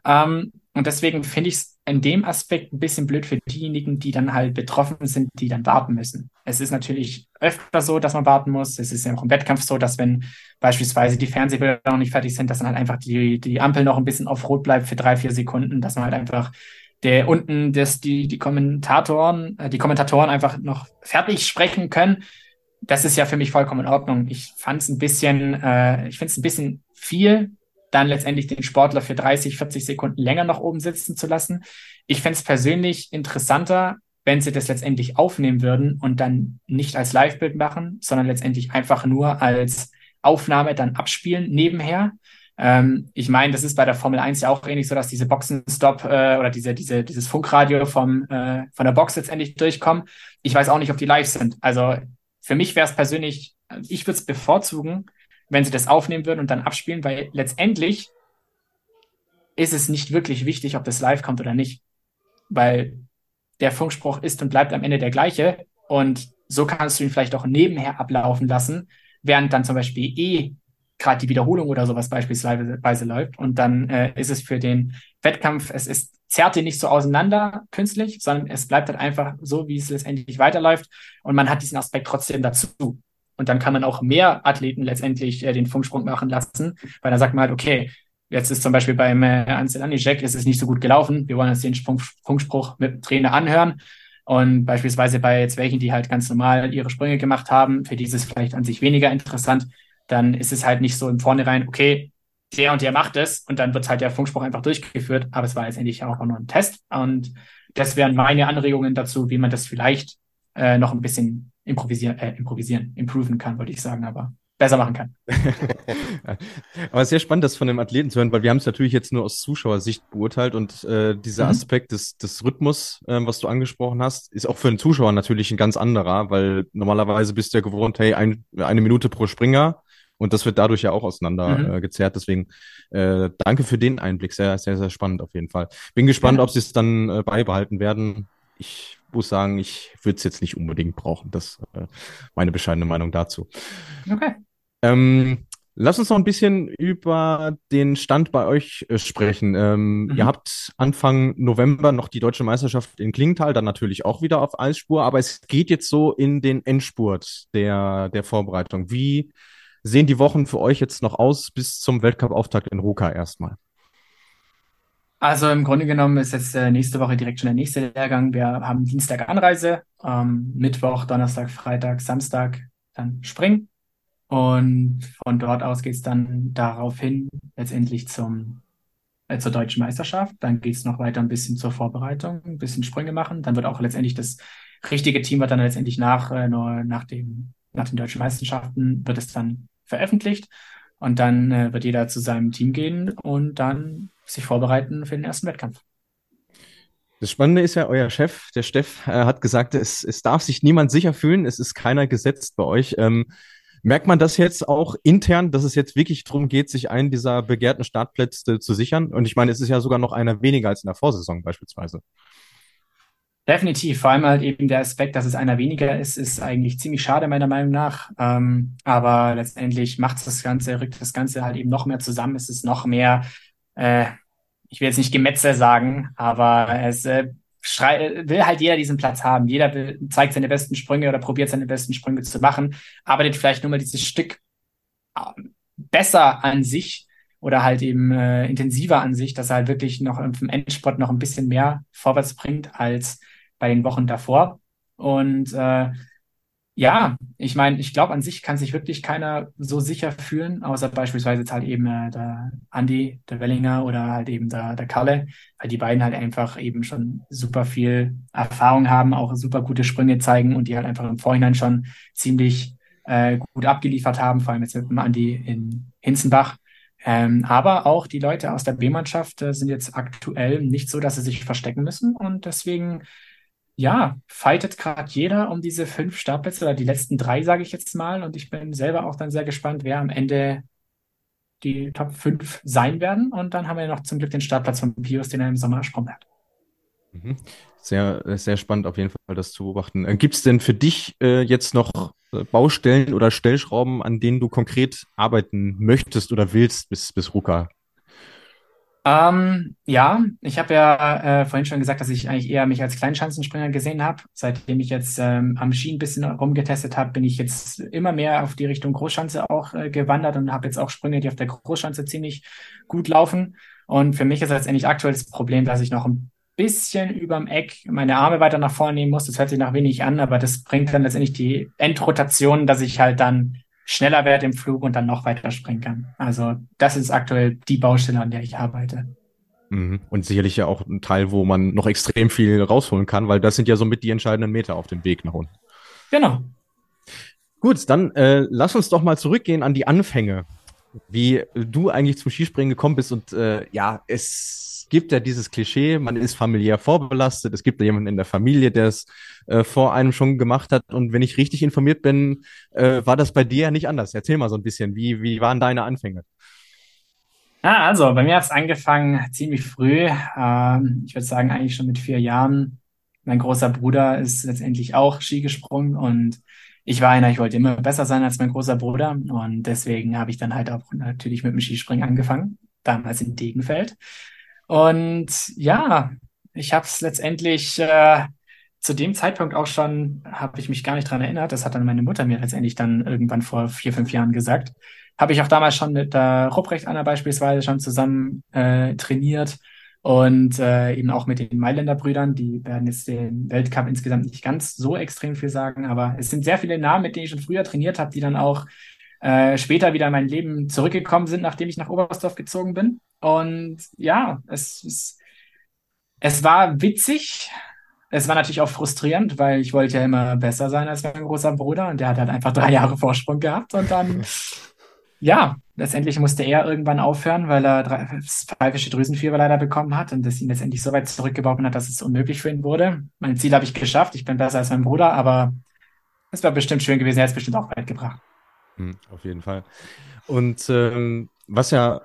S3: Ähm, und deswegen finde ich es in dem Aspekt ein bisschen blöd für diejenigen, die dann halt betroffen sind, die dann warten müssen. Es ist natürlich öfter so, dass man warten muss. Es ist ja auch im Wettkampf so, dass wenn beispielsweise die Fernsehbilder noch nicht fertig sind, dass dann halt einfach die, die Ampel noch ein bisschen auf Rot bleibt für drei, vier Sekunden, dass man halt einfach der unten das, die, die Kommentatoren, äh, die Kommentatoren einfach noch fertig sprechen können. Das ist ja für mich vollkommen in Ordnung. Ich fand es ein bisschen, äh, ich finde es ein bisschen viel, dann letztendlich den Sportler für 30, 40 Sekunden länger noch oben sitzen zu lassen. Ich fände es persönlich interessanter, wenn sie das letztendlich aufnehmen würden und dann nicht als Live-Bild machen, sondern letztendlich einfach nur als Aufnahme dann abspielen nebenher. Ähm, ich meine, das ist bei der Formel 1 ja auch ähnlich so, dass diese Boxenstopp äh, oder diese, diese, dieses Funkradio vom, äh, von der Box letztendlich durchkommen. Ich weiß auch nicht, ob die live sind. Also für mich wäre es persönlich, ich würde es bevorzugen, wenn sie das aufnehmen würden und dann abspielen, weil letztendlich ist es nicht wirklich wichtig, ob das live kommt oder nicht. Weil der Funkspruch ist und bleibt am Ende der gleiche. Und so kannst du ihn vielleicht auch nebenher ablaufen lassen, während dann zum Beispiel eh gerade die Wiederholung oder sowas beispielsweise läuft. Und dann äh, ist es für den Wettkampf, es ist, zerrt ihn nicht so auseinander künstlich, sondern es bleibt halt einfach so, wie es letztendlich weiterläuft. Und man hat diesen Aspekt trotzdem dazu. Und dann kann man auch mehr Athleten letztendlich äh, den Funksprung machen lassen, weil dann sagt man halt, okay, jetzt ist zum Beispiel beim äh, Ansel Jack ist es nicht so gut gelaufen. Wir wollen uns den Sprung, Funkspruch mit dem Trainer anhören. Und beispielsweise bei jetzt welchen, die halt ganz normal ihre Sprünge gemacht haben, für die ist es vielleicht an sich weniger interessant, dann ist es halt nicht so im Vornherein, okay, der und der macht es und dann wird halt der Funkspruch einfach durchgeführt. Aber es war letztendlich auch nur ein Test. Und das wären meine Anregungen dazu, wie man das vielleicht äh, noch ein bisschen improvisieren, äh, improvisieren, improven kann, wollte ich sagen, aber besser machen kann.
S2: aber sehr spannend, das von dem Athleten zu hören, weil wir haben es natürlich jetzt nur aus Zuschauersicht beurteilt und äh, dieser mhm. Aspekt des, des Rhythmus, äh, was du angesprochen hast, ist auch für den Zuschauer natürlich ein ganz anderer, weil normalerweise bist du ja gewohnt, hey, ein, eine Minute pro Springer und das wird dadurch ja auch auseinander mhm. äh, gezerrt. Deswegen äh, danke für den Einblick, sehr, sehr, sehr spannend auf jeden Fall. Bin gespannt, ja. ob sie es dann äh, beibehalten werden. Ich muss sagen, ich würde es jetzt nicht unbedingt brauchen. Das äh, meine bescheidene Meinung dazu. Okay. Ähm, Lass uns noch ein bisschen über den Stand bei euch äh, sprechen. Ähm, mhm. Ihr habt Anfang November noch die deutsche Meisterschaft in Klingenthal, dann natürlich auch wieder auf Eisspur, aber es geht jetzt so in den Endspurt der, der Vorbereitung. Wie sehen die Wochen für euch jetzt noch aus bis zum Weltcup-Auftakt in Ruka erstmal?
S3: Also im Grunde genommen ist jetzt äh, nächste Woche direkt schon der nächste Lehrgang. Wir haben Dienstag Anreise, ähm, Mittwoch, Donnerstag, Freitag, Samstag dann Springen und von dort aus geht es dann darauf hin, letztendlich zum, äh, zur deutschen Meisterschaft. Dann geht es noch weiter ein bisschen zur Vorbereitung, ein bisschen Sprünge machen. Dann wird auch letztendlich das richtige Team wird dann letztendlich nach, äh, nur nach, dem, nach den deutschen Meisterschaften wird es dann veröffentlicht. Und dann äh, wird jeder zu seinem Team gehen und dann sich vorbereiten für den ersten Wettkampf.
S2: Das Spannende ist ja, euer Chef, der Steff, äh, hat gesagt, es, es darf sich niemand sicher fühlen, es ist keiner gesetzt bei euch. Ähm, Merkt man das jetzt auch intern, dass es jetzt wirklich darum geht, sich einen dieser begehrten Startplätze zu sichern? Und ich meine, es ist ja sogar noch einer weniger als in der Vorsaison beispielsweise.
S3: Definitiv, vor allem halt eben der Aspekt, dass es einer weniger ist, ist eigentlich ziemlich schade meiner Meinung nach. Ähm, aber letztendlich macht es das Ganze, rückt das Ganze halt eben noch mehr zusammen. Es ist noch mehr, äh, ich will jetzt nicht Gemetzel sagen, aber es äh, will halt jeder diesen Platz haben. Jeder will, zeigt seine besten Sprünge oder probiert seine besten Sprünge zu machen, arbeitet vielleicht nur mal dieses Stück äh, besser an sich oder halt eben äh, intensiver an sich, dass er halt wirklich noch im Endsport noch ein bisschen mehr vorwärts bringt als bei den Wochen davor. Und äh, ja, ich meine, ich glaube, an sich kann sich wirklich keiner so sicher fühlen, außer beispielsweise jetzt halt eben äh, der Andi, der Wellinger oder halt eben der, der Kalle, weil die beiden halt einfach eben schon super viel Erfahrung haben, auch super gute Sprünge zeigen und die halt einfach im Vorhinein schon ziemlich äh, gut abgeliefert haben, vor allem jetzt mit dem Andi in Hinzenbach. Ähm, aber auch die Leute aus der B-Mannschaft äh, sind jetzt aktuell nicht so, dass sie sich verstecken müssen und deswegen ja, fightet gerade jeder um diese fünf Startplätze oder die letzten drei, sage ich jetzt mal. Und ich bin selber auch dann sehr gespannt, wer am Ende die Top 5 sein werden. Und dann haben wir noch zum Glück den Startplatz von Pius, den er im Sommer ersprungen hat.
S2: Mhm. Sehr, sehr spannend auf jeden Fall, das zu beobachten. Äh, Gibt es denn für dich äh, jetzt noch äh, Baustellen oder Stellschrauben, an denen du konkret arbeiten möchtest oder willst bis, bis Ruka
S3: ähm, ja, ich habe ja äh, vorhin schon gesagt, dass ich eigentlich eher mich als Kleinschanzenspringer gesehen habe. Seitdem ich jetzt ähm, am Ski ein bisschen rumgetestet habe, bin ich jetzt immer mehr auf die Richtung Großschanze auch äh, gewandert und habe jetzt auch Sprünge, die auf der Großschanze ziemlich gut laufen. Und für mich ist letztendlich aktuell das Problem, dass ich noch ein bisschen überm Eck meine Arme weiter nach vorne nehmen muss. Das hört sich nach wenig an, aber das bringt dann letztendlich die Endrotation, dass ich halt dann schneller werde im Flug und dann noch weiter springen kann. Also das ist aktuell die Baustelle, an der ich arbeite.
S2: Mhm. Und sicherlich ja auch ein Teil, wo man noch extrem viel rausholen kann, weil das sind ja somit die entscheidenden Meter auf dem Weg nach unten.
S3: Genau.
S2: Gut, dann äh, lass uns doch mal zurückgehen an die Anfänge, wie du eigentlich zum Skispringen gekommen bist. Und äh, ja, es gibt ja dieses Klischee, man ist familiär vorbelastet, es gibt ja jemanden in der Familie, der es äh, vor einem schon gemacht hat. Und wenn ich richtig informiert bin, äh, war das bei dir ja nicht anders. Erzähl mal so ein bisschen, wie, wie waren deine Anfänge?
S3: Ah, also bei mir hat es angefangen ziemlich früh. Ähm, ich würde sagen, eigentlich schon mit vier Jahren. Mein großer Bruder ist letztendlich auch Ski gesprungen und ich war einer, ich wollte immer besser sein als mein großer Bruder und deswegen habe ich dann halt auch natürlich mit dem Skispringen angefangen, damals in Degenfeld. Und ja, ich habe es letztendlich äh, zu dem Zeitpunkt auch schon, habe ich mich gar nicht dran erinnert. Das hat dann meine Mutter mir letztendlich dann irgendwann vor vier, fünf Jahren gesagt. Habe ich auch damals schon mit der Rupprecht Anna beispielsweise schon zusammen äh, trainiert und äh, eben auch mit den Mailänder Brüdern. Die werden jetzt den Weltcup insgesamt nicht ganz so extrem viel sagen, aber es sind sehr viele Namen, mit denen ich schon früher trainiert habe, die dann auch äh, später wieder in mein Leben zurückgekommen sind, nachdem ich nach Oberstdorf gezogen bin. Und ja, es, es, es war witzig. Es war natürlich auch frustrierend, weil ich wollte ja immer besser sein als mein großer Bruder und der hat halt einfach drei Jahre Vorsprung gehabt und dann, ja, letztendlich musste er irgendwann aufhören, weil er drei, pfeifische Drüsenfieber leider bekommen hat und das ihn letztendlich so weit zurückgeworfen hat, dass es unmöglich für ihn wurde. Mein Ziel habe ich geschafft. Ich bin besser als mein Bruder, aber es war bestimmt schön gewesen. Er hat es bestimmt auch weit gebracht.
S2: Hm, auf jeden Fall. Und ähm, was ja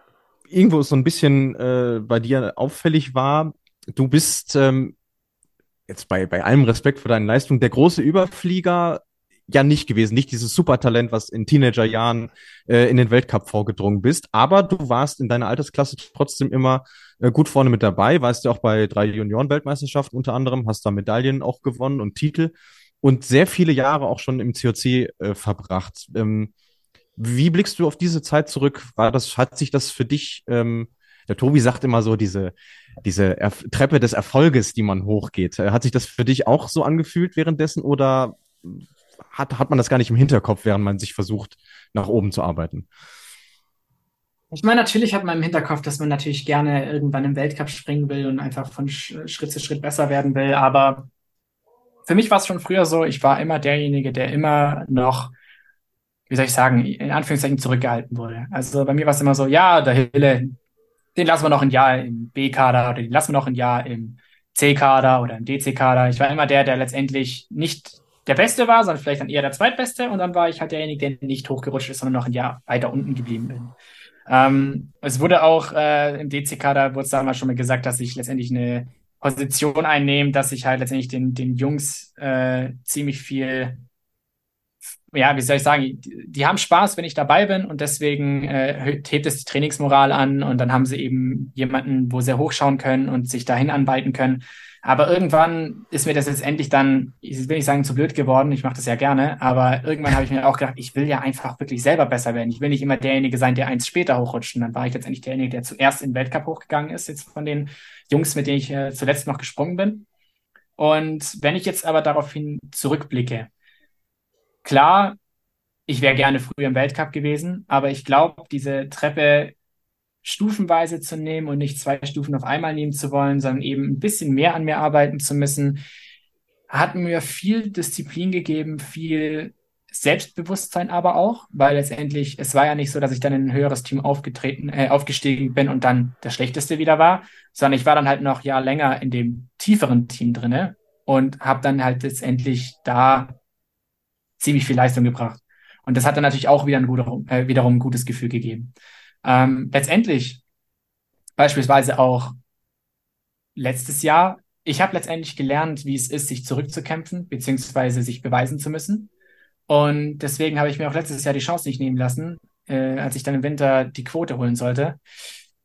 S2: irgendwo so ein bisschen äh, bei dir auffällig war, du bist ähm, jetzt bei, bei allem Respekt für deine Leistung der große Überflieger, ja nicht gewesen, nicht dieses Supertalent, was in Teenagerjahren äh, in den Weltcup vorgedrungen bist, aber du warst in deiner Altersklasse trotzdem immer äh, gut vorne mit dabei, warst ja auch bei drei Junioren-Weltmeisterschaften unter anderem, hast da Medaillen auch gewonnen und Titel und sehr viele Jahre auch schon im COC äh, verbracht. Ähm, wie blickst du auf diese Zeit zurück? War das, hat sich das für dich, ähm, der Tobi sagt immer so, diese, diese Treppe des Erfolges, die man hochgeht. Äh, hat sich das für dich auch so angefühlt währenddessen oder hat, hat man das gar nicht im Hinterkopf, während man sich versucht, nach oben zu arbeiten?
S3: Ich meine, natürlich hat man im Hinterkopf, dass man natürlich gerne irgendwann im Weltcup springen will und einfach von Schritt zu Schritt besser werden will. Aber für mich war es schon früher so, ich war immer derjenige, der immer noch, wie soll ich sagen, in Anführungszeichen zurückgehalten wurde. Also bei mir war es immer so, ja, der Hille, den lassen wir noch ein Jahr im B-Kader oder den lassen wir noch ein Jahr im C-Kader oder im DC-Kader. Ich war immer der, der letztendlich nicht der Beste war, sondern vielleicht dann eher der Zweitbeste. Und dann war ich halt derjenige, der nicht hochgerutscht ist, sondern noch ein Jahr weiter unten geblieben bin. Ähm, es wurde auch äh, im DC-Kader, wurde es damals schon mal gesagt, dass ich letztendlich eine Position einnehme, dass ich halt letztendlich den, den Jungs äh, ziemlich viel ja, wie soll ich sagen, die, die, haben Spaß, wenn ich dabei bin und deswegen äh, hebt es die Trainingsmoral an und dann haben sie eben jemanden, wo sie hochschauen können und sich dahin anbreiten können. Aber irgendwann ist mir das jetzt endlich dann, ich will nicht sagen zu blöd geworden, ich mache das ja gerne, aber irgendwann habe ich mir auch gedacht, ich will ja einfach wirklich selber besser werden. Ich will nicht immer derjenige sein, der eins später hochrutscht. Und dann war ich letztendlich derjenige, der zuerst in den Weltcup hochgegangen ist, jetzt von den Jungs, mit denen ich äh, zuletzt noch gesprungen bin. Und wenn ich jetzt aber daraufhin zurückblicke, klar, ich wäre gerne früher im Weltcup gewesen, aber ich glaube, diese Treppe stufenweise zu nehmen und nicht zwei Stufen auf einmal nehmen zu wollen, sondern eben ein bisschen mehr an mir arbeiten zu müssen, hat mir viel Disziplin gegeben, viel Selbstbewusstsein aber auch, weil letztendlich, es war ja nicht so, dass ich dann in ein höheres Team aufgetreten, äh, aufgestiegen bin und dann das Schlechteste wieder war, sondern ich war dann halt noch Jahr länger in dem tieferen Team drinne und habe dann halt letztendlich da ziemlich viel Leistung gebracht. Und das hat dann natürlich auch wieder ein guter, äh, wiederum ein gutes Gefühl gegeben. Ähm, letztendlich, beispielsweise auch letztes Jahr, ich habe letztendlich gelernt, wie es ist, sich zurückzukämpfen, beziehungsweise sich beweisen zu müssen. Und deswegen habe ich mir auch letztes Jahr die Chance nicht nehmen lassen, äh, als ich dann im Winter die Quote holen sollte.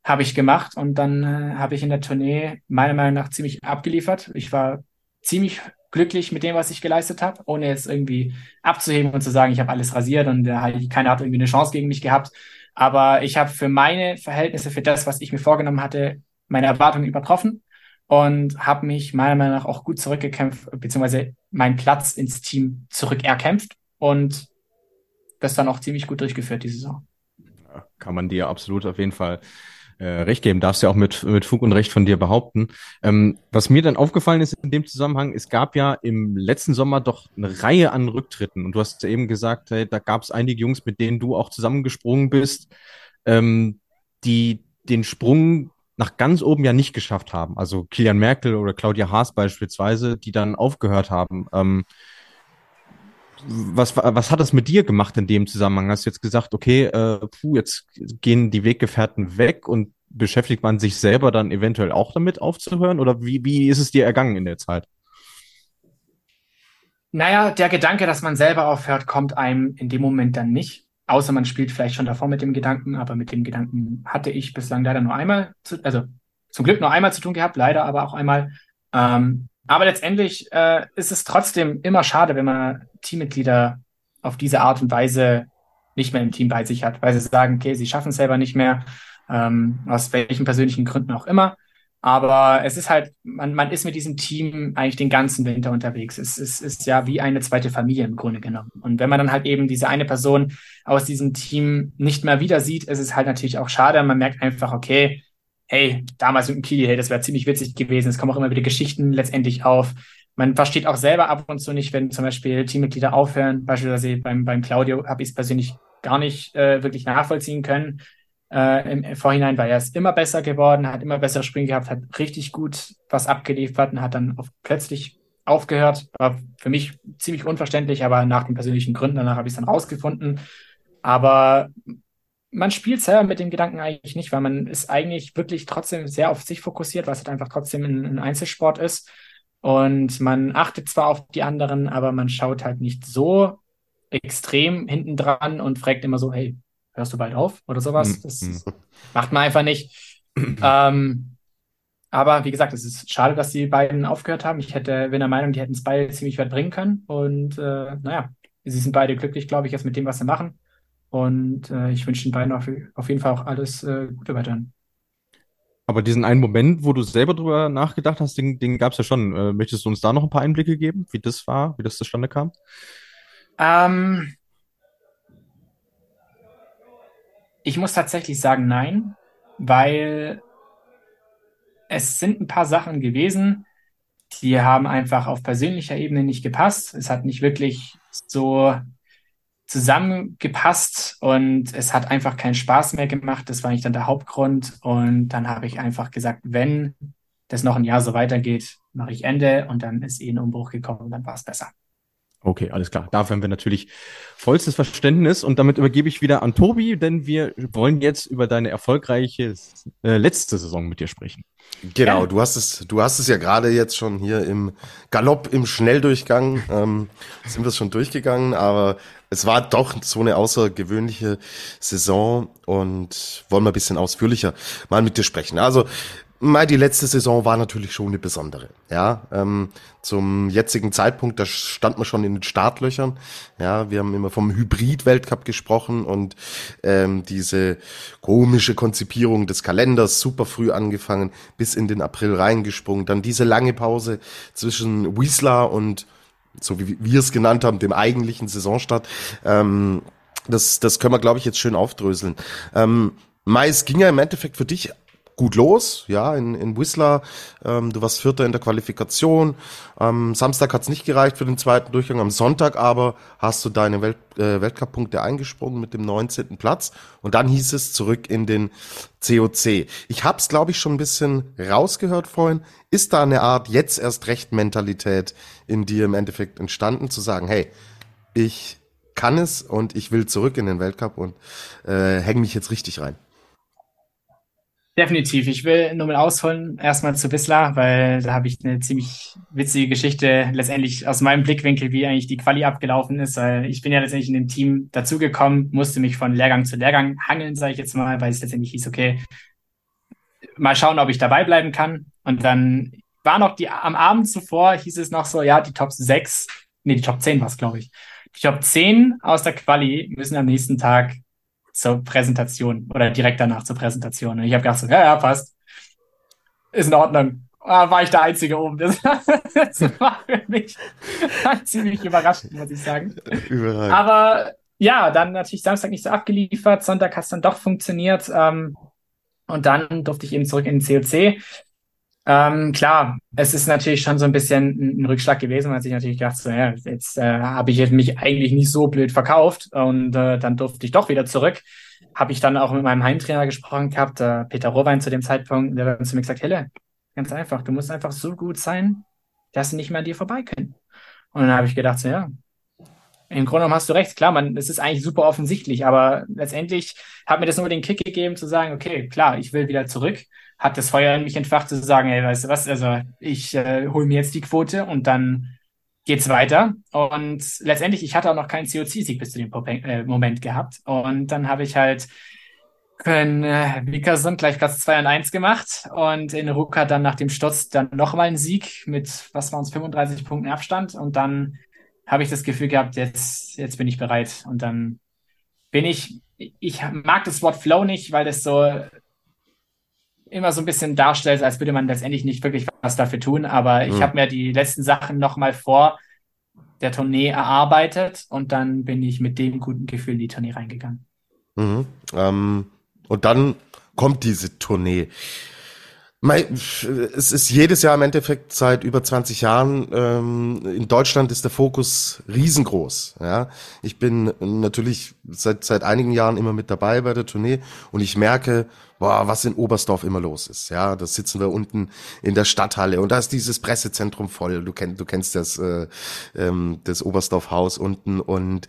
S3: Habe ich gemacht und dann äh, habe ich in der Tournee meiner Meinung nach ziemlich abgeliefert. Ich war ziemlich glücklich mit dem, was ich geleistet habe, ohne jetzt irgendwie abzuheben und zu sagen, ich habe alles rasiert und äh, keiner hat irgendwie eine Chance gegen mich gehabt. Aber ich habe für meine Verhältnisse, für das, was ich mir vorgenommen hatte, meine Erwartungen übertroffen und habe mich meiner Meinung nach auch gut zurückgekämpft, beziehungsweise meinen Platz ins Team zurückerkämpft und das dann auch ziemlich gut durchgeführt, die Saison.
S2: kann man dir absolut auf jeden Fall äh, recht geben, darfst ja auch mit, mit Fug und Recht von dir behaupten. Ähm, was mir dann aufgefallen ist in dem Zusammenhang, es gab ja im letzten Sommer doch eine Reihe an Rücktritten und du hast ja eben gesagt, hey, da gab es einige Jungs, mit denen du auch zusammengesprungen bist, ähm, die den Sprung nach ganz oben ja nicht geschafft haben. Also Kilian Merkel oder Claudia Haas beispielsweise, die dann aufgehört haben. Ähm, was, was hat das mit dir gemacht in dem Zusammenhang? Hast du jetzt gesagt, okay, äh, puh, jetzt gehen die Weggefährten weg und beschäftigt man sich selber dann eventuell auch damit aufzuhören? Oder wie, wie ist es dir ergangen in der Zeit?
S3: Naja, der Gedanke, dass man selber aufhört, kommt einem in dem Moment dann nicht. Außer man spielt vielleicht schon davor mit dem Gedanken, aber mit dem Gedanken hatte ich bislang leider nur einmal, zu, also zum Glück nur einmal zu tun gehabt, leider aber auch einmal. Ähm, aber letztendlich äh, ist es trotzdem immer schade, wenn man Teammitglieder auf diese Art und Weise nicht mehr im Team bei sich hat, weil sie sagen, okay, sie schaffen es selber nicht mehr, ähm, aus welchen persönlichen Gründen auch immer. Aber es ist halt, man, man ist mit diesem Team eigentlich den ganzen Winter unterwegs. Es, es ist ja wie eine zweite Familie im Grunde genommen. Und wenn man dann halt eben diese eine Person aus diesem Team nicht mehr wieder sieht, ist es halt natürlich auch schade. Man merkt einfach, okay, hey, damals mit dem Kili, hey, das wäre ziemlich witzig gewesen. Es kommen auch immer wieder Geschichten letztendlich auf. Man versteht auch selber ab und zu nicht, wenn zum Beispiel Teammitglieder aufhören. Beispielsweise beim, beim Claudio habe ich es persönlich gar nicht äh, wirklich nachvollziehen können äh, im, im Vorhinein, weil er ist immer besser geworden, hat immer bessere Springen gehabt, hat richtig gut was abgeliefert und hat dann auf, plötzlich aufgehört. War für mich ziemlich unverständlich, aber nach den persönlichen Gründen, danach habe ich es dann rausgefunden. Aber man spielt selber mit dem Gedanken eigentlich nicht, weil man ist eigentlich wirklich trotzdem sehr auf sich fokussiert, was halt einfach trotzdem ein, ein Einzelsport ist. Und man achtet zwar auf die anderen, aber man schaut halt nicht so extrem hinten dran und fragt immer so, hey, hörst du bald auf oder sowas? Mhm. Das macht man einfach nicht. ähm, aber wie gesagt, es ist schade, dass die beiden aufgehört haben. Ich hätte, bin der Meinung, die hätten es beide ziemlich weit bringen können. Und äh, naja, sie sind beide glücklich, glaube ich, jetzt mit dem, was sie machen. Und äh, ich wünsche den beiden auf, auf, jeden Fall auch alles äh, Gute weiterhin.
S2: Aber diesen einen Moment, wo du selber drüber nachgedacht hast, den, den gab es ja schon. Äh, möchtest du uns da noch ein paar Einblicke geben, wie das war, wie das zustande kam?
S3: Ähm, ich muss tatsächlich sagen, nein, weil es sind ein paar Sachen gewesen, die haben einfach auf persönlicher Ebene nicht gepasst. Es hat nicht wirklich so zusammengepasst und es hat einfach keinen Spaß mehr gemacht. Das war eigentlich dann der Hauptgrund. Und dann habe ich einfach gesagt, wenn das noch ein Jahr so weitergeht, mache ich Ende und dann ist eh ein Umbruch gekommen, dann war es besser.
S2: Okay, alles klar. Dafür haben wir natürlich vollstes Verständnis und damit übergebe ich wieder an Tobi, denn wir wollen jetzt über deine erfolgreiche äh, letzte Saison mit dir sprechen.
S1: Genau, du hast es, du hast es ja gerade jetzt schon hier im Galopp, im Schnelldurchgang, ähm, sind wir schon durchgegangen, aber es war doch so eine außergewöhnliche Saison und wollen wir ein bisschen ausführlicher mal mit dir sprechen. Also Mal die letzte Saison war natürlich schon eine besondere. Ja, ähm, zum jetzigen Zeitpunkt, da stand man schon in den Startlöchern. Ja, wir haben immer vom Hybrid-Weltcup gesprochen und ähm, diese komische Konzipierung des Kalenders super früh angefangen, bis in den April reingesprungen. Dann diese lange Pause zwischen Wiesler und so wie wir es genannt haben, dem eigentlichen Saisonstart. Ähm, das, das können wir, glaube ich, jetzt schön aufdröseln. Ähm, Mai, es ging ja im Endeffekt für dich gut los, ja, in, in Whistler. Ähm, du warst Vierter in der Qualifikation. Am Samstag hat's nicht gereicht für den zweiten Durchgang. Am Sonntag aber hast du deine Welt, äh, Weltcup-Punkte eingesprungen mit dem 19. Platz. Und dann hieß es zurück in den COC. Ich hab's, glaube ich, schon ein bisschen rausgehört vorhin. Ist da eine Art jetzt erst recht Mentalität in dir im Endeffekt entstanden, zu sagen, hey, ich kann es und ich will zurück in den Weltcup und äh, hänge mich jetzt richtig rein?
S3: Definitiv. Ich will nur mal ausholen, erstmal zu Wissler, weil da habe ich eine ziemlich witzige Geschichte letztendlich aus meinem Blickwinkel, wie eigentlich die Quali abgelaufen ist. Weil ich bin ja letztendlich in dem Team dazugekommen, musste mich von Lehrgang zu Lehrgang hangeln, sage ich jetzt mal, weil es letztendlich hieß, okay, mal schauen, ob ich dabei bleiben kann. Und dann war noch die, am Abend zuvor hieß es noch so, ja, die Top 6, nee, die Top 10 war es, glaube ich. Die Top 10 aus der Quali müssen am nächsten Tag zur Präsentation oder direkt danach zur Präsentation. Und ich habe gedacht, so, ja, ja, passt. Ist in Ordnung. Ah, war ich der Einzige oben. Das, das war für mich ziemlich überraschend, muss ich sagen. Überall. Aber ja, dann natürlich Samstag nicht so abgeliefert, Sonntag hat es dann doch funktioniert. Ähm, und dann durfte ich eben zurück in den COC. Ähm, klar, es ist natürlich schon so ein bisschen ein Rückschlag gewesen, weil ich natürlich gedacht, so, ja, jetzt äh, habe ich mich eigentlich nicht so blöd verkauft und äh, dann durfte ich doch wieder zurück. Habe ich dann auch mit meinem Heimtrainer gesprochen gehabt, äh, Peter Rohwein zu dem Zeitpunkt, der hat zu mir gesagt, Helle, ganz einfach, du musst einfach so gut sein, dass sie nicht mehr an dir vorbei können. Und dann habe ich gedacht, so, ja, im Grunde genommen hast du recht, klar, man, es ist eigentlich super offensichtlich, aber letztendlich hat mir das nur den Kick gegeben zu sagen, okay, klar, ich will wieder zurück hat das Feuer in mich entfacht, zu sagen, ey, weißt du was, also ich äh, hole mir jetzt die Quote und dann geht's weiter. Und letztendlich, ich hatte auch noch keinen COC-Sieg bis zu dem äh, Moment gehabt. Und dann habe ich halt in äh, Vikersund gleich Platz 2 und 1 gemacht und in Ruka dann nach dem Sturz dann nochmal einen Sieg mit, was waren es, 35 Punkten Abstand. Und dann habe ich das Gefühl gehabt, jetzt, jetzt bin ich bereit. Und dann bin ich, ich mag das Wort Flow nicht, weil das so immer so ein bisschen darstellt, als würde man letztendlich nicht wirklich was dafür tun. Aber ich mhm. habe mir die letzten Sachen nochmal vor der Tournee erarbeitet und dann bin ich mit dem guten Gefühl in die Tournee reingegangen.
S1: Mhm. Ähm, und dann kommt diese Tournee. Es ist jedes Jahr im Endeffekt seit über 20 Jahren. Ähm, in Deutschland ist der Fokus riesengroß. Ja, ich bin natürlich seit seit einigen Jahren immer mit dabei bei der Tournee und ich merke, boah, was in Oberstdorf immer los ist. Ja, da sitzen wir unten in der Stadthalle und da ist dieses Pressezentrum voll. Du kennst du kennst das äh, ähm, das Oberstdorf-Haus unten und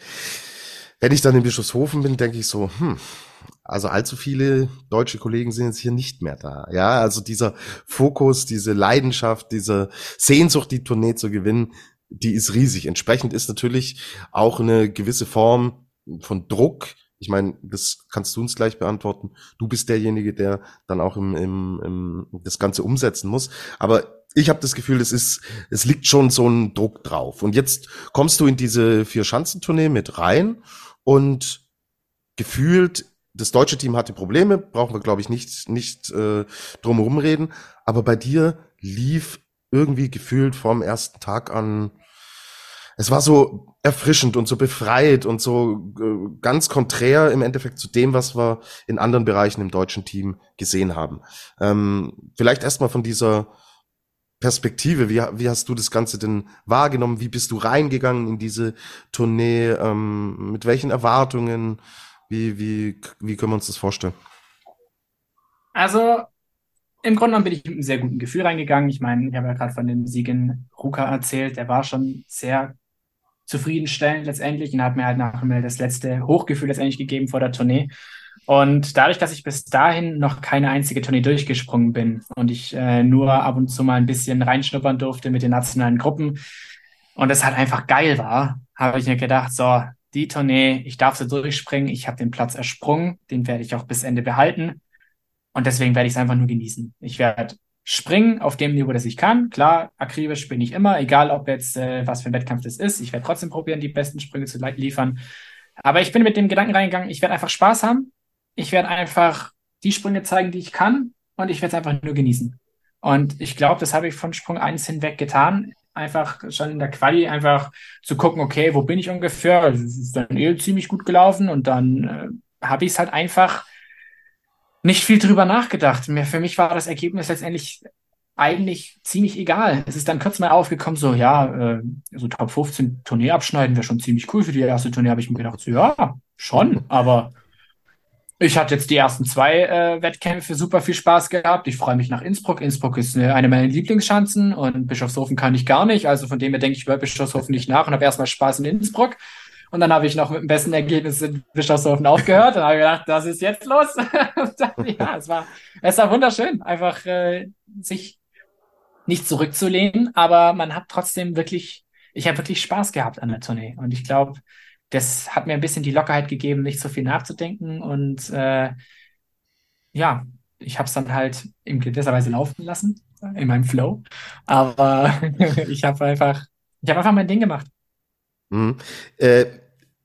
S1: wenn ich dann in Bischofshofen bin, denke ich so, hm, also allzu viele deutsche Kollegen sind jetzt hier nicht mehr da. Ja, also dieser Fokus, diese Leidenschaft, diese Sehnsucht, die Tournee zu gewinnen, die ist riesig. Entsprechend ist natürlich auch eine gewisse Form von Druck. Ich meine, das kannst du uns gleich beantworten. Du bist derjenige, der dann auch im, im, im das Ganze umsetzen muss. Aber ich habe das Gefühl, es ist, es liegt schon so ein Druck drauf. Und jetzt kommst du in diese vier Schanzentournee mit rein und gefühlt das deutsche Team hatte Probleme, brauchen wir glaube ich nicht nicht äh, drumherum reden. Aber bei dir lief irgendwie gefühlt vom ersten Tag an es war so erfrischend und so befreit und so äh, ganz konträr im Endeffekt zu dem, was wir in anderen Bereichen im deutschen Team gesehen haben. Ähm, vielleicht erstmal von dieser Perspektive, wie, wie hast du das Ganze denn wahrgenommen? Wie bist du reingegangen in diese Tournee? Ähm, mit welchen Erwartungen? Wie, wie, wie können wir uns das vorstellen?
S3: Also im Grunde genommen bin ich mit einem sehr guten Gefühl reingegangen. Ich meine, ich habe ja gerade von dem Sieg in Ruka erzählt. Der war schon sehr zufriedenstellend letztendlich und hat mir halt nach mir das letzte Hochgefühl letztendlich gegeben vor der Tournee. Und dadurch, dass ich bis dahin noch keine einzige Tournee durchgesprungen bin und ich äh, nur ab und zu mal ein bisschen reinschnuppern durfte mit den nationalen Gruppen und es halt einfach geil war, habe ich mir gedacht, so, die Tournee, ich darf sie durchspringen, ich habe den Platz ersprungen, den werde ich auch bis Ende behalten und deswegen werde ich es einfach nur genießen. Ich werde springen auf dem Niveau, das ich kann. Klar, akribisch bin ich immer, egal ob jetzt äh, was für ein Wettkampf das ist. Ich werde trotzdem probieren, die besten Sprünge zu liefern. Aber ich bin mit dem Gedanken reingegangen, ich werde einfach Spaß haben. Ich werde einfach die Sprünge zeigen, die ich kann und ich werde es einfach nur genießen. Und ich glaube, das habe ich von Sprung 1 hinweg getan. Einfach schon in der Quali einfach zu gucken, okay, wo bin ich ungefähr? Es ist dann eh ziemlich gut gelaufen und dann äh, habe ich es halt einfach nicht viel drüber nachgedacht. für mich war das Ergebnis letztendlich eigentlich ziemlich egal. Es ist dann kurz mal aufgekommen, so, ja, äh, so Top 15 Tournee abschneiden wäre schon ziemlich cool für die erste Tournee, habe ich mir gedacht, so, ja, schon, aber ich hatte jetzt die ersten zwei äh, Wettkämpfe super viel Spaß gehabt. Ich freue mich nach Innsbruck. Innsbruck ist eine, eine meiner Lieblingsschanzen und Bischofshofen kann ich gar nicht. Also von dem her denke ich über Bischofshofen nicht nach und habe erstmal Spaß in Innsbruck. Und dann habe ich noch mit dem besten Ergebnis in Bischofshofen aufgehört und habe gedacht, das ist jetzt los. dann, ja, es war, es war wunderschön, einfach äh, sich nicht zurückzulehnen, aber man hat trotzdem wirklich, ich habe wirklich Spaß gehabt an der Tournee. Und ich glaube, das hat mir ein bisschen die Lockerheit gegeben, nicht so viel nachzudenken. Und äh, ja, ich habe es dann halt in gewisser Weise laufen lassen, in meinem Flow. Aber ich habe einfach, ich habe einfach mein Ding gemacht.
S1: Mhm. Äh,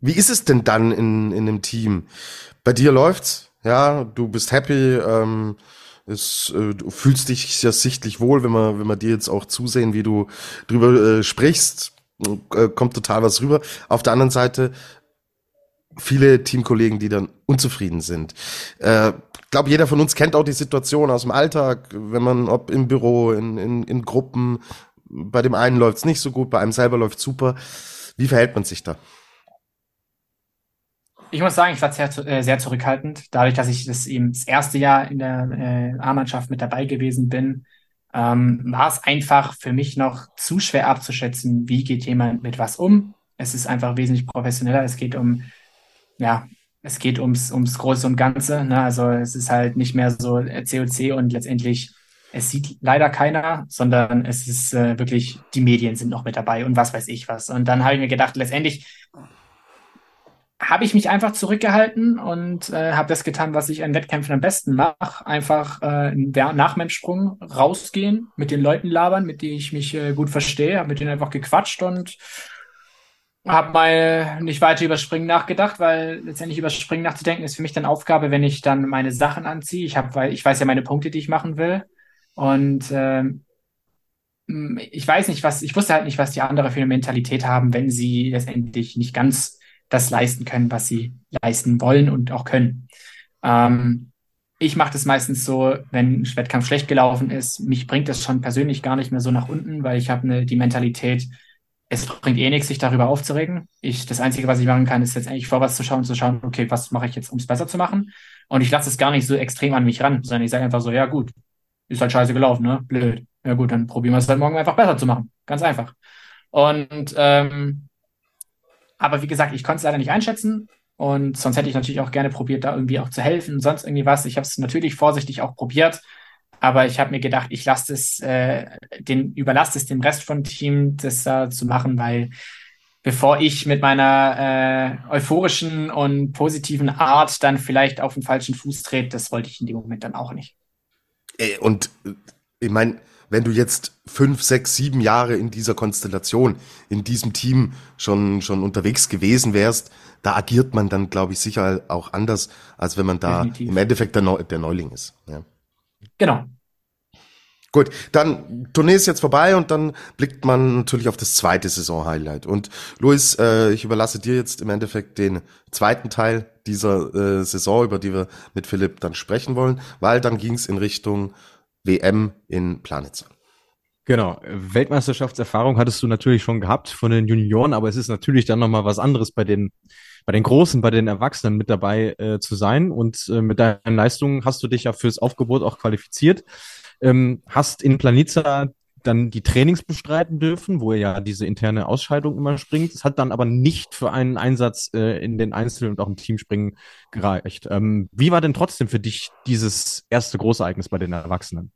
S1: wie ist es denn dann in, in einem Team? Bei dir läuft's, ja, du bist happy, ähm, es, äh, du fühlst dich ja sichtlich wohl, wenn wir, wenn wir dir jetzt auch zusehen, wie du drüber äh, sprichst, äh, kommt total was rüber. Auf der anderen Seite viele Teamkollegen, die dann unzufrieden sind. Äh, glaube, jeder von uns kennt auch die Situation aus dem Alltag, wenn man, ob im Büro, in, in, in Gruppen, bei dem einen läuft's nicht so gut, bei einem selber läuft's super. Wie verhält man sich da?
S3: Ich muss sagen, ich war sehr, äh, sehr zurückhaltend. Dadurch, dass ich das eben das erste Jahr in der äh, A-Mannschaft mit dabei gewesen bin, ähm, war es einfach für mich noch zu schwer abzuschätzen, wie geht jemand mit was um. Es ist einfach wesentlich professioneller. Es geht um, ja, es geht ums, ums Große und Ganze. Ne? Also es ist halt nicht mehr so COC äh, und letztendlich es sieht leider keiner, sondern es ist äh, wirklich, die Medien sind noch mit dabei und was weiß ich was. Und dann habe ich mir gedacht, letztendlich habe ich mich einfach zurückgehalten und äh, habe das getan, was ich an Wettkämpfen am besten mache. Einfach äh, nach meinem Sprung rausgehen, mit den Leuten labern, mit denen ich mich äh, gut verstehe, habe mit denen einfach gequatscht und habe mal nicht weiter über Springen nachgedacht, weil letztendlich über Springen nachzudenken ist für mich dann Aufgabe, wenn ich dann meine Sachen anziehe. Ich habe, weil ich weiß ja meine Punkte, die ich machen will. Und ähm, ich weiß nicht, was, ich wusste halt nicht, was die andere für eine Mentalität haben, wenn sie letztendlich nicht ganz das leisten können, was sie leisten wollen und auch können. Ähm, ich mache das meistens so, wenn ein Wettkampf schlecht gelaufen ist, mich bringt das schon persönlich gar nicht mehr so nach unten, weil ich habe ne, die Mentalität, es bringt eh nichts, sich darüber aufzuregen. Ich, das Einzige, was ich machen kann, ist jetzt eigentlich vorwärts zu schauen zu schauen, okay, was mache ich jetzt, um es besser zu machen? Und ich lasse es gar nicht so extrem an mich ran, sondern ich sage einfach so, ja gut, ist halt scheiße gelaufen, ne? Blöd. Ja gut, dann probieren wir es halt morgen einfach besser zu machen. Ganz einfach. Und ähm, aber wie gesagt, ich konnte es leider nicht einschätzen. Und sonst hätte ich natürlich auch gerne probiert, da irgendwie auch zu helfen, sonst irgendwie was. Ich habe es natürlich vorsichtig auch probiert. Aber ich habe mir gedacht, ich lasse es, äh, den, überlasse es dem Rest von Team, das äh, zu machen, weil bevor ich mit meiner äh, euphorischen und positiven Art dann vielleicht auf den falschen Fuß trete, das wollte ich in dem Moment dann auch nicht.
S1: Und ich meine, wenn du jetzt fünf, sechs, sieben Jahre in dieser Konstellation, in diesem Team schon, schon unterwegs gewesen wärst, da agiert man dann, glaube ich, sicher auch anders, als wenn man da Definitiv. im Endeffekt der, Neu der Neuling ist. Ja.
S3: Genau.
S1: Gut, dann Tournee ist jetzt vorbei und dann blickt man natürlich auf das zweite Saison-Highlight. Und Luis, äh, ich überlasse dir jetzt im Endeffekt den zweiten Teil dieser äh, Saison, über die wir mit Philipp dann sprechen wollen, weil dann ging es in Richtung WM in Planitzer.
S2: Genau, Weltmeisterschaftserfahrung hattest du natürlich schon gehabt von den Junioren, aber es ist natürlich dann nochmal was anderes bei den, bei den Großen, bei den Erwachsenen mit dabei äh, zu sein. Und äh, mit deinen Leistungen hast du dich ja fürs Aufgebot auch qualifiziert. Ähm, hast in Planica dann die Trainings bestreiten dürfen, wo er ja diese interne Ausscheidung immer springt. Es hat dann aber nicht für einen Einsatz äh, in den Einzel- und auch im Teamspringen gereicht. Ähm, wie war denn trotzdem für dich dieses erste Großereignis bei den Erwachsenen?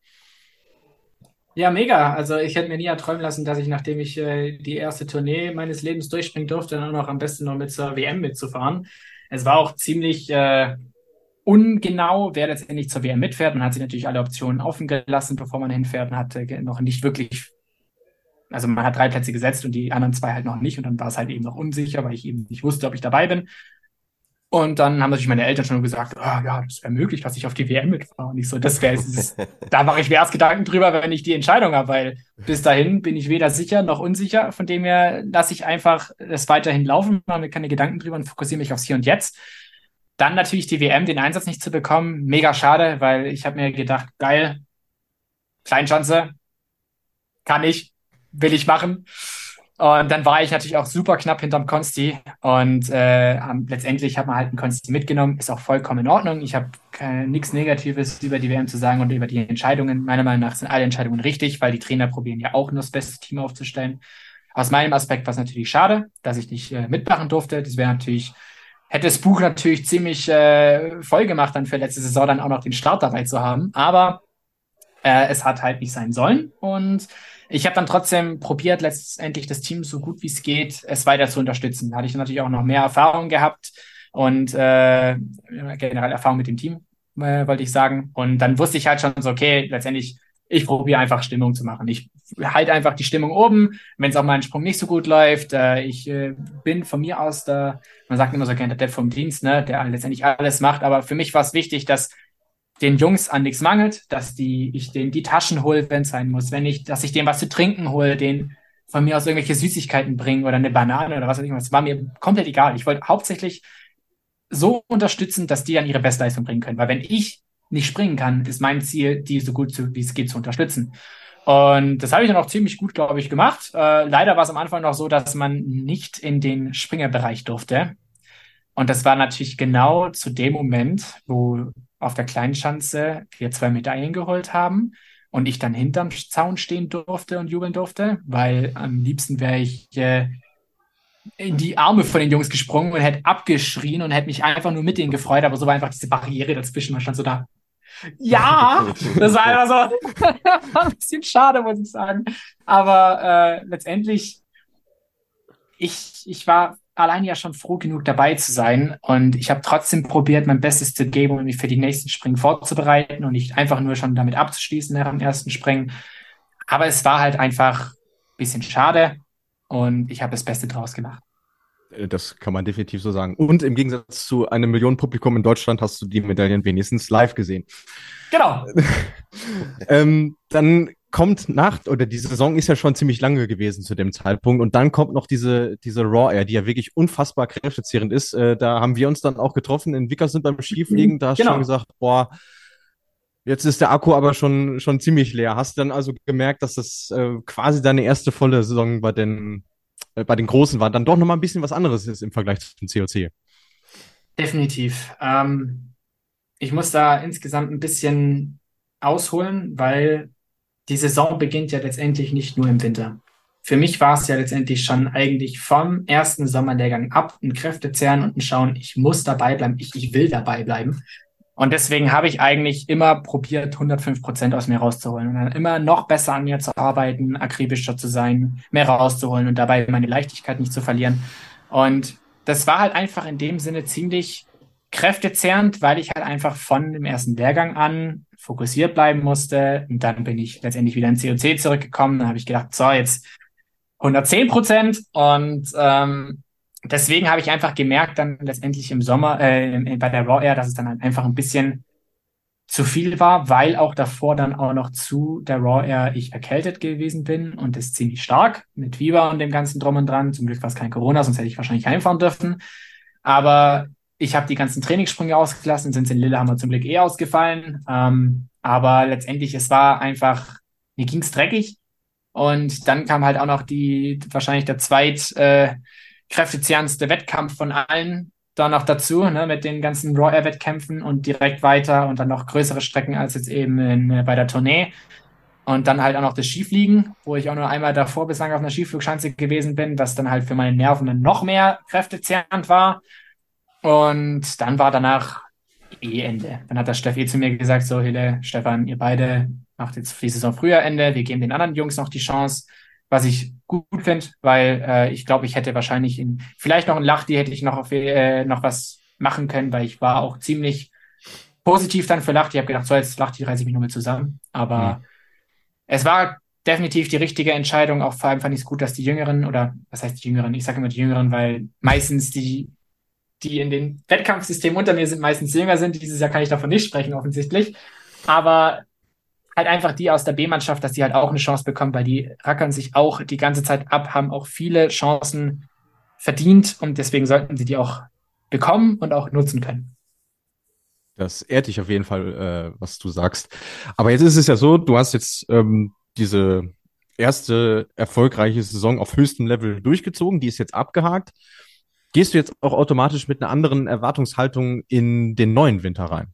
S3: Ja, mega. Also ich hätte mir nie erträumen lassen, dass ich, nachdem ich äh, die erste Tournee meines Lebens durchspringen durfte, dann auch noch am besten noch mit zur WM mitzufahren. Es war auch ziemlich äh, ungenau, wer letztendlich zur WM mitfährt. Man hat sich natürlich alle Optionen offen gelassen, bevor man hinfährt und hatte noch nicht wirklich, also man hat drei Plätze gesetzt und die anderen zwei halt noch nicht und dann war es halt eben noch unsicher, weil ich eben nicht wusste, ob ich dabei bin. Und dann haben natürlich meine Eltern schon gesagt, oh, ja, das wäre möglich, dass ich auf die WM mitfahre. Und ich so, das wäre, da mache ich mir erst Gedanken drüber, wenn ich die Entscheidung habe, weil bis dahin bin ich weder sicher noch unsicher. Von dem her lasse ich einfach es weiterhin laufen, mache mir keine Gedanken drüber und fokussiere mich aufs Hier und Jetzt. Dann natürlich die WM, den Einsatz nicht zu bekommen. Mega schade, weil ich habe mir gedacht, geil, Kleinschanze, kann ich, will ich machen. Und dann war ich natürlich auch super knapp hinterm Konsti. Und äh, letztendlich hat man halt einen Konsti mitgenommen. Ist auch vollkommen in Ordnung. Ich habe nichts Negatives über die WM zu sagen und über die Entscheidungen. Meiner Meinung nach sind alle Entscheidungen richtig, weil die Trainer probieren ja auch nur das beste Team aufzustellen. Aus meinem Aspekt war es natürlich schade, dass ich nicht äh, mitmachen durfte. Das wäre natürlich hätte das Buch natürlich ziemlich äh, voll gemacht, dann für letzte Saison dann auch noch den Start dabei zu haben. Aber äh, es hat halt nicht sein sollen. Und ich habe dann trotzdem probiert, letztendlich das Team so gut wie es geht, es weiter zu unterstützen. Da hatte ich natürlich auch noch mehr Erfahrung gehabt und äh, generell Erfahrung mit dem Team, äh, wollte ich sagen. Und dann wusste ich halt schon so, okay, letztendlich ich probiere einfach Stimmung zu machen. Ich halte einfach die Stimmung oben, wenn es auch mal ein Sprung nicht so gut läuft. Äh, ich äh, bin von mir aus der, man sagt immer so gerne der Depp vom Dienst, ne, der letztendlich alles macht. Aber für mich war es wichtig, dass den Jungs an nichts mangelt, dass die, ich denen die Taschen hole, wenn es sein muss, wenn ich, dass ich denen was zu trinken hole, den von mir aus irgendwelche Süßigkeiten bringen oder eine Banane oder was weiß ich was. War mir komplett egal. Ich wollte hauptsächlich so unterstützen, dass die dann ihre Bestleistung bringen können. Weil wenn ich nicht springen kann, ist mein Ziel, die so gut zu, wie es geht zu unterstützen. Und das habe ich dann auch ziemlich gut, glaube ich, gemacht. Äh, leider war es am Anfang noch so, dass man nicht in den Springerbereich durfte. Und das war natürlich genau zu dem Moment, wo auf der kleinen Schanze wir zwei Medaillen geholt haben und ich dann hinterm Zaun stehen durfte und jubeln durfte, weil am liebsten wäre ich äh, in die Arme von den Jungs gesprungen und hätte abgeschrien und hätte mich einfach nur mit denen gefreut, aber so war einfach diese Barriere dazwischen. Man stand so da, ja, das war einfach so ein bisschen schade, muss ich sagen. Aber äh, letztendlich, ich, ich war allein ja schon froh genug dabei zu sein und ich habe trotzdem probiert, mein Bestes zu geben, um mich für die nächsten Springen vorzubereiten und nicht einfach nur schon damit abzuschließen nach dem ersten Springen. Aber es war halt einfach ein bisschen schade und ich habe das Beste draus gemacht.
S2: Äh, das kann man definitiv so sagen. Und im Gegensatz zu einem Millionen Publikum in Deutschland hast du die Medaillen wenigstens live gesehen.
S3: Genau.
S2: ähm, dann kommt nach, oder die Saison ist ja schon ziemlich lange gewesen zu dem Zeitpunkt. Und dann kommt noch diese, diese Raw Air, die ja wirklich unfassbar kräftezehrend ist. Äh, da haben wir uns dann auch getroffen in Wickersund beim Skifliegen. Da hast du genau. schon gesagt, boah, Jetzt ist der Akku aber schon, schon ziemlich leer. Hast du dann also gemerkt, dass das äh, quasi deine erste volle Saison bei den bei den Großen war, dann doch nochmal ein bisschen was anderes ist im Vergleich zum COC.
S3: Definitiv. Ähm, ich muss da insgesamt ein bisschen ausholen, weil die Saison beginnt ja letztendlich nicht nur im Winter. Für mich war es ja letztendlich schon eigentlich vom ersten Sommerlehrgang ab ein Kräftezehren und ein Schauen, ich muss dabei bleiben, ich, ich will dabei bleiben. Und deswegen habe ich eigentlich immer probiert, 105 Prozent aus mir rauszuholen und dann immer noch besser an mir zu arbeiten, akribischer zu sein, mehr rauszuholen und dabei meine Leichtigkeit nicht zu verlieren. Und das war halt einfach in dem Sinne ziemlich kräftezehrend, weil ich halt einfach von dem ersten Lehrgang an fokussiert bleiben musste. Und dann bin ich letztendlich wieder in COC zurückgekommen. Dann habe ich gedacht, so, jetzt 110 Prozent. Und ähm, deswegen habe ich einfach gemerkt, dann letztendlich im Sommer, äh, bei der Raw Air, dass es dann einfach ein bisschen zu viel war, weil auch davor dann auch noch zu der Raw Air ich erkältet gewesen bin und das ziemlich stark mit Fieber und dem ganzen Drum und Dran. Zum Glück war es kein Corona, sonst hätte ich wahrscheinlich heimfahren dürfen. Aber ich habe die ganzen Trainingssprünge ausgelassen, sind in Lillehammer zum Glück eh ausgefallen. Ähm, aber letztendlich, es war einfach, mir ging's dreckig. Und dann kam halt auch noch die, wahrscheinlich der zweit äh, kräftezehrendste Wettkampf von allen da noch dazu, ne, mit den ganzen Raw Air Wettkämpfen und direkt weiter und dann noch größere Strecken als jetzt eben in, äh, bei der Tournee. Und dann halt auch noch das Skifliegen, wo ich auch nur einmal davor bislang auf einer Skiflugschanze gewesen bin, was dann halt für meine Nerven dann noch mehr kräftezehrend war. Und dann war danach eh Ende. Dann hat der Steffi zu mir gesagt, so Hille, Stefan, ihr beide macht jetzt die Saison früher Ende, wir geben den anderen Jungs noch die Chance, was ich gut finde, weil äh, ich glaube, ich hätte wahrscheinlich in, vielleicht noch ein Lach, die hätte ich noch auf, äh, noch was machen können, weil ich war auch ziemlich positiv dann für Lachti. Ich habe gedacht, so jetzt Lachti reiße ich mich nur mit zusammen. Aber mhm. es war definitiv die richtige Entscheidung. Auch vor allem fand ich es gut, dass die Jüngeren oder was heißt die Jüngeren? Ich sage immer die Jüngeren, weil meistens die die in den Wettkampfsystemen unter mir sind, meistens jünger sind. Dieses Jahr kann ich davon nicht sprechen, offensichtlich. Aber halt einfach die aus der B-Mannschaft, dass die halt auch eine Chance bekommen, weil die rackern sich auch die ganze Zeit ab, haben auch viele Chancen verdient und deswegen sollten sie die auch bekommen und auch nutzen können.
S2: Das ehrt dich auf jeden Fall, äh, was du sagst. Aber jetzt ist es ja so, du hast jetzt ähm, diese erste erfolgreiche Saison auf höchstem Level durchgezogen, die ist jetzt abgehakt. Gehst du jetzt auch automatisch mit einer anderen Erwartungshaltung in den neuen Winter rein?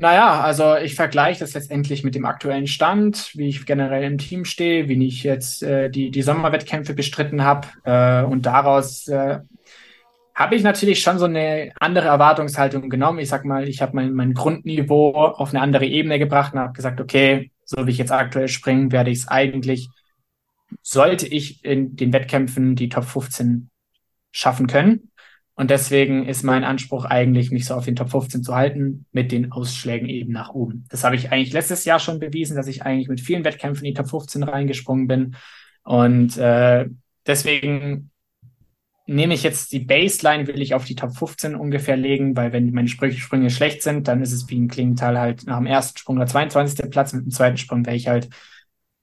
S3: Naja, also ich vergleiche das letztendlich mit dem aktuellen Stand, wie ich generell im Team stehe, wie ich jetzt äh, die, die Sommerwettkämpfe bestritten habe. Äh, und daraus äh, habe ich natürlich schon so eine andere Erwartungshaltung genommen. Ich sag mal, ich habe mein, mein Grundniveau auf eine andere Ebene gebracht und habe gesagt, okay, so wie ich jetzt aktuell springe, werde ich es eigentlich sollte ich in den Wettkämpfen die Top 15 schaffen können. Und deswegen ist mein Anspruch eigentlich, mich so auf den Top 15 zu halten, mit den Ausschlägen eben nach oben. Das habe ich eigentlich letztes Jahr schon bewiesen, dass ich eigentlich mit vielen Wettkämpfen in die Top 15 reingesprungen bin. Und äh, deswegen nehme ich jetzt die Baseline, will ich auf die Top 15 ungefähr legen, weil wenn meine Sprünge, Sprünge schlecht sind, dann ist es wie ein Klingenthal halt nach dem ersten Sprung der 22. Platz, mit dem zweiten Sprung wäre ich halt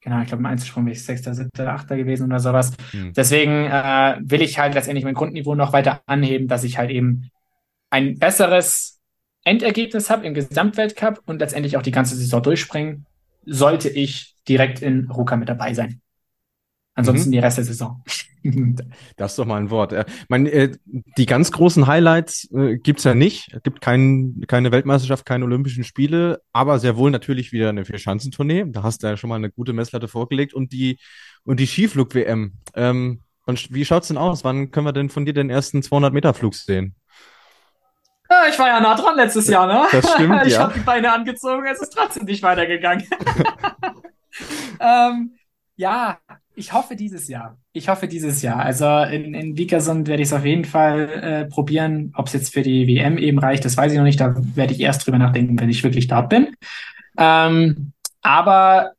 S3: genau, ich glaube, im Einzelsprung bin ich Sechster, Siebter, Achter gewesen oder sowas. Mhm. Deswegen äh, will ich halt letztendlich mein Grundniveau noch weiter anheben, dass ich halt eben ein besseres Endergebnis habe im Gesamtweltcup und letztendlich auch die ganze Saison durchspringen, sollte ich direkt in Ruka mit dabei sein. Ansonsten mhm. die Rest der Saison.
S2: Das ist doch mal ein Wort. Mein, äh, die ganz großen Highlights äh, gibt's ja nicht. Es gibt kein, keine Weltmeisterschaft, keine Olympischen Spiele, aber sehr wohl natürlich wieder eine Vierschanzentournee. Da hast du ja schon mal eine gute Messlatte vorgelegt und die und die Skiflug-WM. Ähm, wie schaut's denn aus? Wann können wir denn von dir den ersten 200 Meter Flug sehen?
S3: Ja, ich war ja nah dran letztes Jahr, ne?
S2: Das stimmt,
S3: ich
S2: ja.
S3: habe die Beine angezogen, es ist trotzdem nicht weitergegangen. ähm, ja, ich hoffe dieses Jahr. Ich hoffe dieses Jahr. Also in, in Vikersund werde ich es auf jeden Fall äh, probieren. Ob es jetzt für die WM eben reicht, das weiß ich noch nicht. Da werde ich erst drüber nachdenken, wenn ich wirklich dort bin. Ähm, aber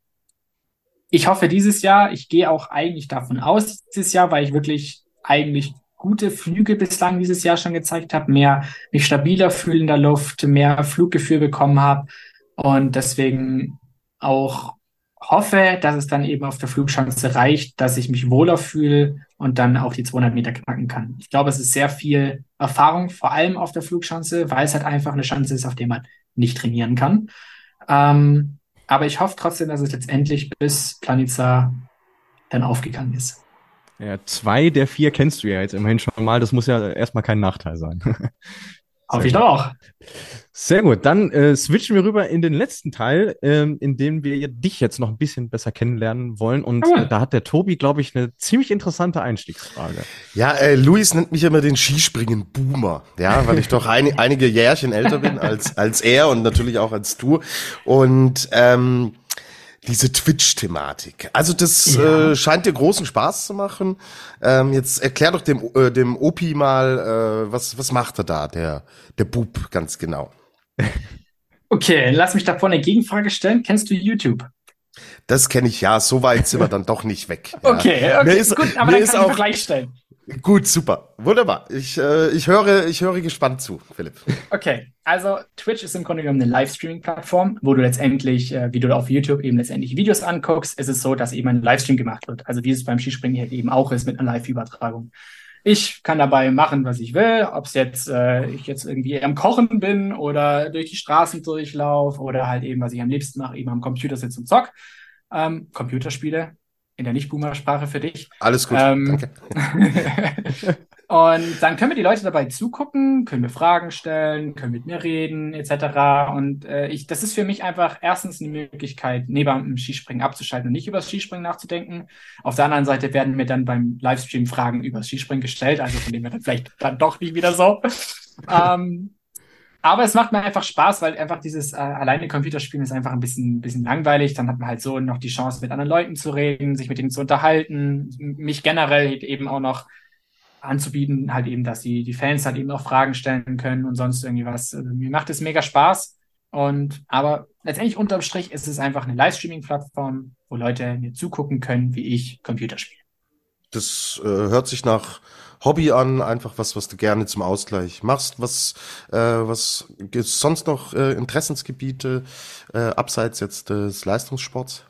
S3: ich hoffe dieses Jahr. Ich gehe auch eigentlich davon aus dieses Jahr, weil ich wirklich eigentlich gute Flüge bislang dieses Jahr schon gezeigt habe, mehr mich stabiler fühle in der Luft, mehr Fluggefühl bekommen habe und deswegen auch hoffe, dass es dann eben auf der Flugschanze reicht, dass ich mich wohler fühle und dann auch die 200 Meter knacken kann. Ich glaube, es ist sehr viel Erfahrung, vor allem auf der Flugschanze, weil es halt einfach eine Chance ist, auf der man nicht trainieren kann. Ähm, aber ich hoffe trotzdem, dass es letztendlich bis Planica dann aufgegangen ist.
S2: Ja, zwei der vier kennst du ja jetzt immerhin schon mal. Das muss ja erstmal kein Nachteil sein.
S3: Auf ich auch.
S2: Sehr gut, dann äh, switchen wir rüber in den letzten Teil, ähm, in dem wir dich jetzt noch ein bisschen besser kennenlernen wollen. Und äh, da hat der Tobi, glaube ich, eine ziemlich interessante Einstiegsfrage.
S1: Ja, äh, Luis nennt mich immer den Skispringen-Boomer, ja, weil ich doch ein, einige Jährchen älter bin als, als er und natürlich auch als du. Und ähm, diese Twitch-Thematik. Also das ja. äh, scheint dir großen Spaß zu machen. Ähm, jetzt erklär doch dem, äh, dem Opi mal, äh, was, was macht er da, der, der Bub, ganz genau.
S3: Okay, lass mich davor eine Gegenfrage stellen. Kennst du YouTube?
S1: Das kenne ich ja, so weit sind wir dann doch nicht weg.
S3: Ja. Okay, okay, ist, gut, aber dann kann ich auch, gleich stellen.
S1: Gut, super. Wunderbar. Ich, äh, ich, höre, ich höre gespannt zu, Philipp.
S3: Okay, also Twitch ist im Grunde genommen eine Livestreaming-Plattform, wo du letztendlich, äh, wie du auf YouTube eben letztendlich Videos anguckst, ist es so, dass eben ein Livestream gemacht wird. Also wie es beim Skispringen halt eben auch ist mit einer Live-Übertragung. Ich kann dabei machen, was ich will, ob es jetzt äh, ich jetzt irgendwie am Kochen bin oder durch die Straßen durchlaufe oder halt eben, was ich am liebsten mache, eben am Computer sitze und zock. Ähm, Computerspiele, in der Nicht-Boomer-Sprache für dich.
S1: Alles gut, ähm, danke.
S3: und dann können wir die Leute dabei zugucken, können wir Fragen stellen, können mit mir reden, etc. Und äh, ich, das ist für mich einfach erstens eine Möglichkeit, neben dem Skispringen abzuschalten und nicht über das Skispringen nachzudenken. Auf der anderen Seite werden mir dann beim Livestream Fragen über das Skispringen gestellt, also von dem wir dann vielleicht dann doch nicht wieder so. ähm, aber es macht mir einfach Spaß, weil einfach dieses äh, alleine Computerspielen ist einfach ein bisschen, bisschen langweilig. Dann hat man halt so noch die Chance, mit anderen Leuten zu reden, sich mit denen zu unterhalten, mich generell eben auch noch anzubieten, halt eben, dass die, die Fans halt eben auch Fragen stellen können und sonst irgendwie was. Also, mir macht es mega Spaß. Und aber letztendlich unterm Strich ist es einfach eine Livestreaming-Plattform, wo Leute mir zugucken können, wie ich Computer spiele.
S1: Das äh, hört sich nach Hobby an, einfach was, was du gerne zum Ausgleich machst. Was, äh, was gibt's sonst noch äh, Interessensgebiete äh, abseits jetzt des Leistungssports?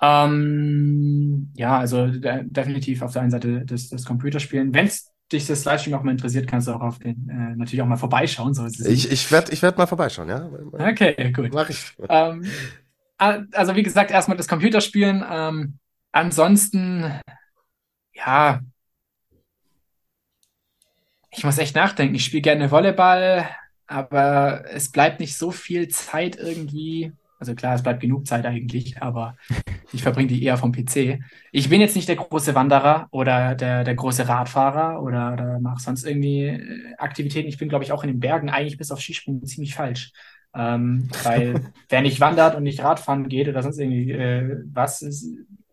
S3: Ähm, ja, also de definitiv auf der einen Seite das, das Computerspielen. Wenn es dich das Livestream auch mal interessiert, kannst du auch auf den äh, natürlich auch mal vorbeischauen. So
S1: ich ich werde ich werd mal vorbeischauen, ja.
S3: Okay, gut. Mach ich. Ähm, also wie gesagt, erstmal das Computerspielen. Ähm, ansonsten, ja, ich muss echt nachdenken. Ich spiele gerne Volleyball, aber es bleibt nicht so viel Zeit irgendwie. Also klar, es bleibt genug Zeit eigentlich, aber ich verbringe die eher vom PC. Ich bin jetzt nicht der große Wanderer oder der, der große Radfahrer oder, oder mache sonst irgendwie äh, Aktivitäten. Ich bin, glaube ich, auch in den Bergen eigentlich bis auf Skispringen ziemlich falsch. Ähm, weil wer nicht wandert und nicht Radfahren geht oder sonst irgendwie äh, was, ist,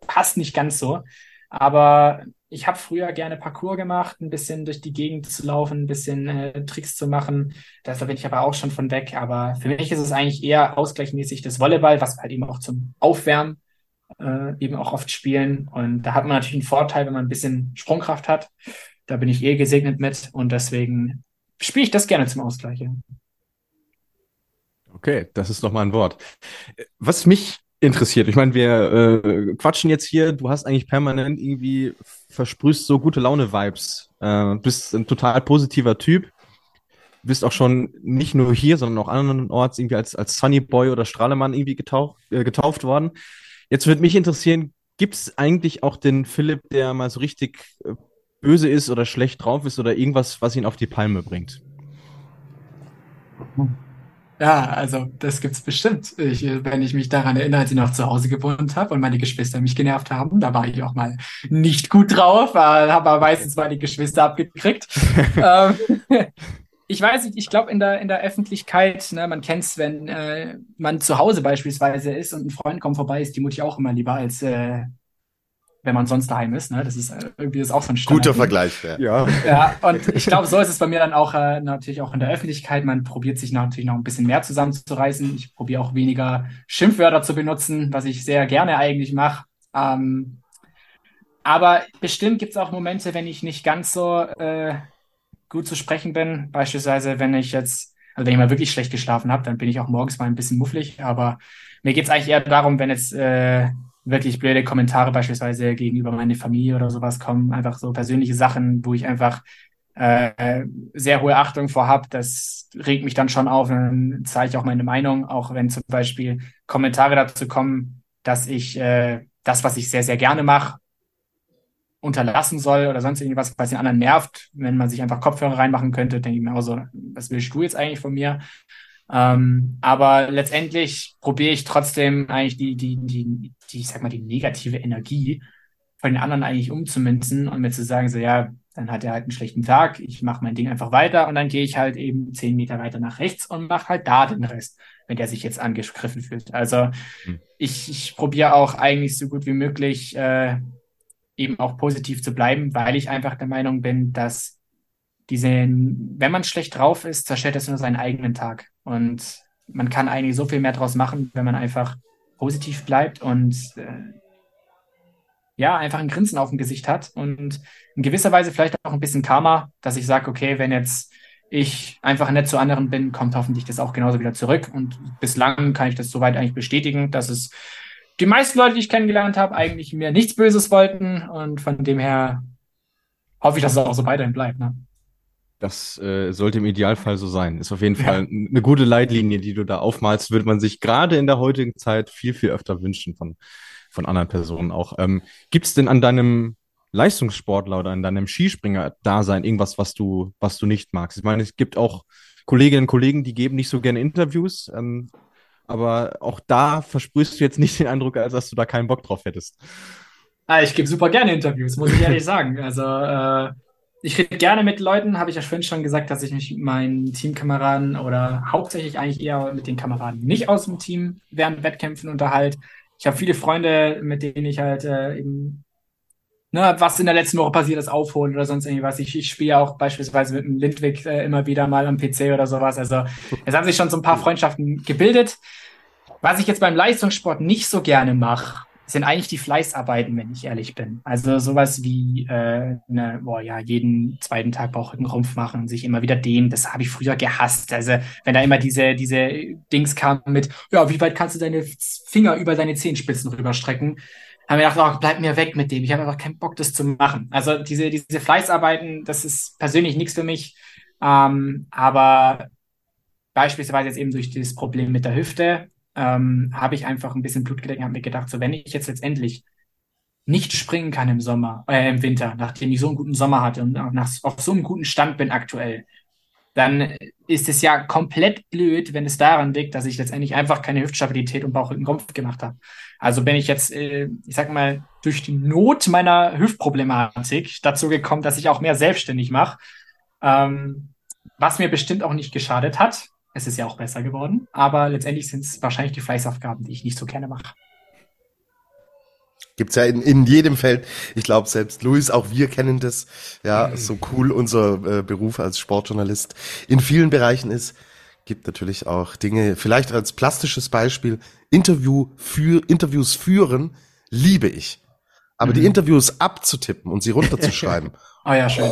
S3: passt nicht ganz so. Aber ich habe früher gerne Parcours gemacht, ein bisschen durch die Gegend zu laufen, ein bisschen äh, Tricks zu machen. Da bin ich aber auch schon von weg. Aber für mich ist es eigentlich eher ausgleichmäßig das Volleyball, was halt eben auch zum Aufwärmen äh, eben auch oft spielen. Und da hat man natürlich einen Vorteil, wenn man ein bisschen Sprungkraft hat. Da bin ich eh gesegnet mit und deswegen spiele ich das gerne zum Ausgleich.
S2: Okay, das ist nochmal ein Wort. Was mich interessiert. Ich meine, wir äh, quatschen jetzt hier. Du hast eigentlich permanent irgendwie versprühst so gute Laune-Vibes. Äh, bist ein total positiver Typ. Bist auch schon nicht nur hier, sondern auch andernorts irgendwie als, als Sunny Boy oder Strahlemann irgendwie getaucht, äh, getauft worden. Jetzt würde mich interessieren, gibt es eigentlich auch den Philipp, der mal so richtig äh, böse ist oder schlecht drauf ist oder irgendwas, was ihn auf die Palme bringt?
S3: Hm. Ja, also das gibt's bestimmt. Ich, wenn ich mich daran erinnere, als ich noch zu Hause gewohnt habe und meine Geschwister mich genervt haben, da war ich auch mal nicht gut drauf, habe aber meistens meine Geschwister abgekriegt. ähm, ich weiß nicht, ich glaube in der, in der Öffentlichkeit, ne, man kennt's, wenn äh, man zu Hause beispielsweise ist und ein Freund kommt vorbei, ist die Mutti auch immer lieber als äh, wenn man sonst daheim ist. Ne? Das ist äh, irgendwie ist auch so ein
S1: Standard. Guter Vergleich,
S3: ja. ja. Ja, und ich glaube, so ist es bei mir dann auch äh, natürlich auch in der Öffentlichkeit. Man probiert sich natürlich noch ein bisschen mehr zusammenzureißen. Ich probiere auch weniger Schimpfwörter zu benutzen, was ich sehr gerne eigentlich mache. Ähm, aber bestimmt gibt es auch Momente, wenn ich nicht ganz so äh, gut zu sprechen bin. Beispielsweise, wenn ich jetzt, also wenn ich mal wirklich schlecht geschlafen habe, dann bin ich auch morgens mal ein bisschen mufflig. Aber mir geht es eigentlich eher darum, wenn jetzt äh, wirklich blöde Kommentare beispielsweise gegenüber meine Familie oder sowas kommen, einfach so persönliche Sachen, wo ich einfach äh, sehr hohe Achtung vor habe, das regt mich dann schon auf. Und dann zeige ich auch meine Meinung, auch wenn zum Beispiel Kommentare dazu kommen, dass ich äh, das, was ich sehr, sehr gerne mache, unterlassen soll oder sonst irgendwas, was den anderen nervt, wenn man sich einfach Kopfhörer reinmachen könnte, denke ich mir auch so, was willst du jetzt eigentlich von mir? Ähm, aber letztendlich probiere ich trotzdem eigentlich die, die, die, die, ich sag mal, die negative Energie von den anderen eigentlich umzumünzen und mir zu sagen, so ja, dann hat er halt einen schlechten Tag, ich mache mein Ding einfach weiter und dann gehe ich halt eben zehn Meter weiter nach rechts und mache halt da den Rest, wenn der sich jetzt angegriffen fühlt. Also hm. ich, ich probiere auch eigentlich so gut wie möglich äh, eben auch positiv zu bleiben, weil ich einfach der Meinung bin, dass diese, wenn man schlecht drauf ist, zerstört das nur seinen eigenen Tag. Und man kann eigentlich so viel mehr draus machen, wenn man einfach positiv bleibt und äh, ja, einfach ein Grinsen auf dem Gesicht hat und in gewisser Weise vielleicht auch ein bisschen Karma, dass ich sage, okay, wenn jetzt ich einfach nett zu anderen bin, kommt hoffentlich das auch genauso wieder zurück. Und bislang kann ich das soweit eigentlich bestätigen, dass es die meisten Leute, die ich kennengelernt habe, eigentlich mir nichts Böses wollten. Und von dem her hoffe ich, dass es auch so weiterhin bleibt. Ne?
S2: Das äh, sollte im Idealfall so sein. Ist auf jeden ja. Fall eine gute Leitlinie, die du da aufmalst, würde man sich gerade in der heutigen Zeit viel, viel öfter wünschen von, von anderen Personen auch. Ähm, Gibt es denn an deinem Leistungssportler oder an deinem Skispringer-Dasein irgendwas, was du, was du nicht magst? Ich meine, es gibt auch Kolleginnen und Kollegen, die geben nicht so gerne Interviews, ähm, aber auch da versprühst du jetzt nicht den Eindruck, als dass du da keinen Bock drauf hättest.
S3: Ah, ich gebe super gerne Interviews, muss ich ehrlich sagen. Also äh, ich rede gerne mit Leuten, habe ich ja vorhin schon gesagt, dass ich mich mit meinen Teamkameraden oder hauptsächlich eigentlich eher mit den Kameraden nicht aus dem Team während Wettkämpfen unterhalte. Ich habe viele Freunde, mit denen ich halt äh, eben, ne, was in der letzten Woche passiert ist, aufholen oder sonst irgendwas. Ich, ich spiele auch beispielsweise mit dem Lindwig äh, immer wieder mal am PC oder sowas. Also es haben sich schon so ein paar Freundschaften gebildet. Was ich jetzt beim Leistungssport nicht so gerne mache, sind eigentlich die Fleißarbeiten, wenn ich ehrlich bin. Also sowas wie, äh, ne, boah, ja, jeden zweiten Tag Bauchrückenrumpf machen, sich immer wieder dehnen, das habe ich früher gehasst. Also wenn da immer diese, diese Dings kamen mit, ja, wie weit kannst du deine Finger über deine Zehenspitzen rüberstrecken? Haben wir gedacht, oh, bleib mir weg mit dem. Ich habe einfach keinen Bock, das zu machen. Also diese, diese Fleißarbeiten, das ist persönlich nichts für mich. Ähm, aber beispielsweise jetzt eben durch das Problem mit der Hüfte, ähm, habe ich einfach ein bisschen Blut geleckt und habe mir gedacht, so wenn ich jetzt letztendlich nicht springen kann im Sommer, äh, im Winter, nachdem ich so einen guten Sommer hatte und nach, auf so einem guten Stand bin aktuell, dann ist es ja komplett blöd, wenn es daran liegt, dass ich letztendlich einfach keine Hüftstabilität und Bauchrückenrumpf gemacht habe. Also bin ich jetzt, äh, ich sag mal, durch die Not meiner Hüftproblematik dazu gekommen, dass ich auch mehr selbstständig mache, ähm, was mir bestimmt auch nicht geschadet hat, es ist ja auch besser geworden, aber letztendlich sind es wahrscheinlich die Fleißaufgaben, die ich nicht so gerne mache.
S1: Gibt's ja in, in jedem Feld. Ich glaube, selbst Luis, auch wir kennen das. Ja, mhm. so cool unser äh, Beruf als Sportjournalist in vielen Bereichen ist. Gibt natürlich auch Dinge, vielleicht als plastisches Beispiel, Interview für, Interviews führen, liebe ich. Aber mhm. die Interviews abzutippen und sie runterzuschreiben.
S3: oh ja, schön.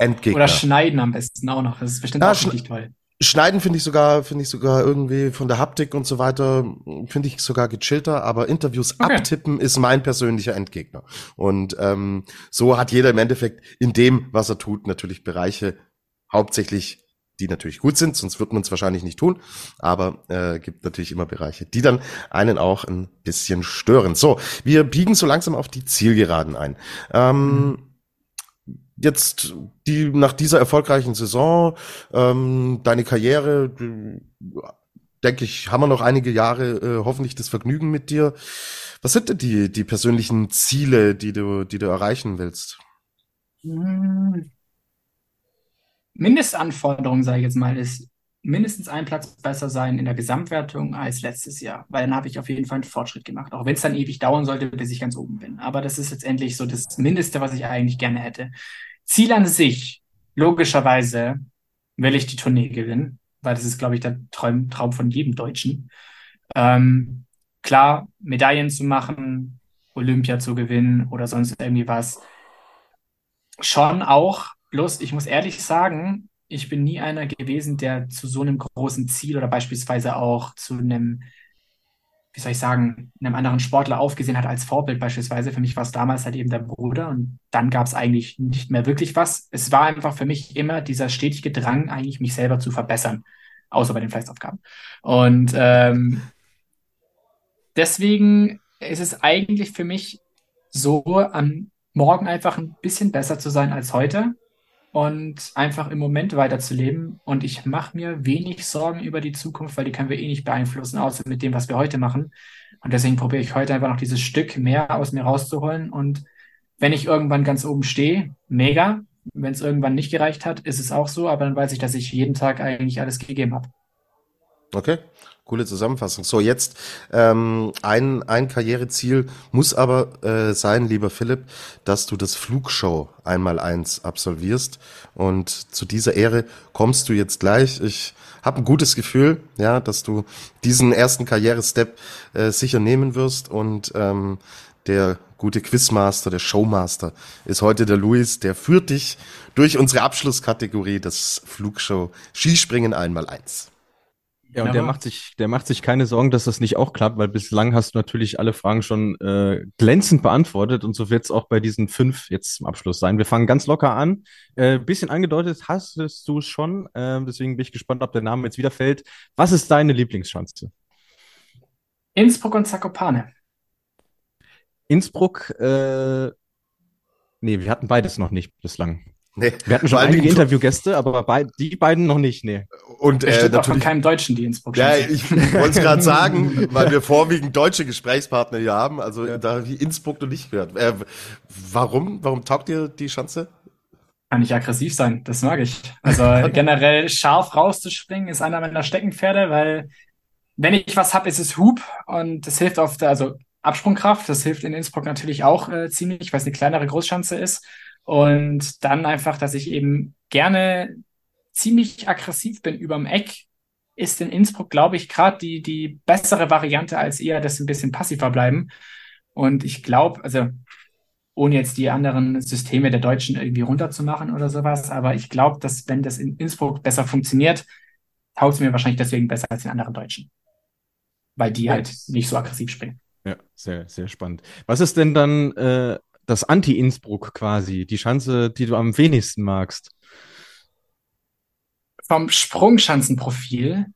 S1: Endgegner.
S3: Oder schneiden am besten auch noch. Das ist bestimmt ja, auch richtig toll.
S1: Schneiden finde ich sogar, finde ich sogar irgendwie von der Haptik und so weiter, finde ich sogar gechillter, aber Interviews okay. abtippen ist mein persönlicher Endgegner. Und ähm, so hat jeder im Endeffekt in dem, was er tut, natürlich Bereiche, hauptsächlich, die natürlich gut sind, sonst wird man es wahrscheinlich nicht tun, aber äh, gibt natürlich immer Bereiche, die dann einen auch ein bisschen stören. So, wir biegen so langsam auf die Zielgeraden ein. Ähm, mhm jetzt die nach dieser erfolgreichen Saison, ähm, deine Karriere, denke ich, haben wir noch einige Jahre äh, hoffentlich das Vergnügen mit dir. Was sind denn die, die persönlichen Ziele, die du, die du erreichen willst?
S3: Hm. Mindestanforderung, sage ich jetzt mal, ist mindestens ein Platz besser sein in der Gesamtwertung als letztes Jahr, weil dann habe ich auf jeden Fall einen Fortschritt gemacht, auch wenn es dann ewig dauern sollte, bis ich ganz oben bin. Aber das ist letztendlich so das Mindeste, was ich eigentlich gerne hätte. Ziel an sich, logischerweise will ich die Tournee gewinnen, weil das ist, glaube ich, der Traum, Traum von jedem Deutschen. Ähm, klar, Medaillen zu machen, Olympia zu gewinnen oder sonst irgendwie was. Schon auch, bloß ich muss ehrlich sagen, ich bin nie einer gewesen, der zu so einem großen Ziel oder beispielsweise auch zu einem wie soll ich sagen, einem anderen Sportler aufgesehen hat als Vorbild beispielsweise. Für mich war es damals halt eben der Bruder und dann gab es eigentlich nicht mehr wirklich was. Es war einfach für mich immer dieser stetige Drang, eigentlich mich selber zu verbessern, außer bei den Fleißaufgaben. Und ähm, deswegen ist es eigentlich für mich so am morgen einfach ein bisschen besser zu sein als heute und einfach im Moment weiterzuleben. Und ich mache mir wenig Sorgen über die Zukunft, weil die können wir eh nicht beeinflussen, außer mit dem, was wir heute machen. Und deswegen probiere ich heute einfach noch dieses Stück mehr aus mir rauszuholen. Und wenn ich irgendwann ganz oben stehe, mega. Wenn es irgendwann nicht gereicht hat, ist es auch so, aber dann weiß ich, dass ich jeden Tag eigentlich alles gegeben habe.
S1: Okay, coole Zusammenfassung. So, jetzt ähm, ein, ein Karriereziel muss aber äh, sein, lieber Philipp, dass du das Flugshow einmal eins absolvierst. Und zu dieser Ehre kommst du jetzt gleich. Ich habe ein gutes Gefühl, ja, dass du diesen ersten Karrierestep äh, sicher nehmen wirst. Und ähm, der gute Quizmaster, der Showmaster ist heute der Luis, der führt dich durch unsere Abschlusskategorie des Flugshow Skispringen einmal eins.
S2: Ja, und der macht sich, der macht sich keine Sorgen, dass das nicht auch klappt, weil bislang hast du natürlich alle Fragen schon äh, glänzend beantwortet und so wird es auch bei diesen fünf jetzt zum Abschluss sein. Wir fangen ganz locker an. Äh, bisschen angedeutet hast du es schon, äh, deswegen bin ich gespannt, ob der Name jetzt wieder fällt. Was ist deine Lieblingschance?
S3: Innsbruck und Zakopane.
S2: Innsbruck, äh, nee, wir hatten beides noch nicht bislang.
S1: Nee,
S2: wir hatten schon einige Interviewgäste, aber bei, die beiden noch nicht, nee.
S1: Und
S3: äh, natürlich von keinem Deutschen, die Innsbruck
S1: Ja, ich wollte es gerade sagen, weil wir vorwiegend deutsche Gesprächspartner hier haben, also ja. da wie Innsbruck noch nicht gehört. Äh, warum? Warum taugt dir die Chance?
S3: Kann ich aggressiv sein, das mag ich. Also generell scharf rauszuspringen ist einer meiner Steckenpferde, weil wenn ich was hab, ist es Hub und das hilft auf der, also Absprungkraft, das hilft in Innsbruck natürlich auch äh, ziemlich, weil es eine kleinere Großschanze ist. Und dann einfach, dass ich eben gerne ziemlich aggressiv bin überm Eck, ist in Innsbruck, glaube ich, gerade die, die bessere Variante, als eher das ein bisschen passiver bleiben. Und ich glaube, also ohne jetzt die anderen Systeme der Deutschen irgendwie runterzumachen oder sowas, aber ich glaube, dass wenn das in Innsbruck besser funktioniert, taugt es mir wahrscheinlich deswegen besser als in anderen Deutschen. Weil die halt nicht so aggressiv springen.
S2: Ja, sehr, sehr spannend. Was ist denn dann äh, das Anti-Innsbruck quasi, die Schanze, die du am wenigsten magst?
S3: Vom Sprungschanzenprofil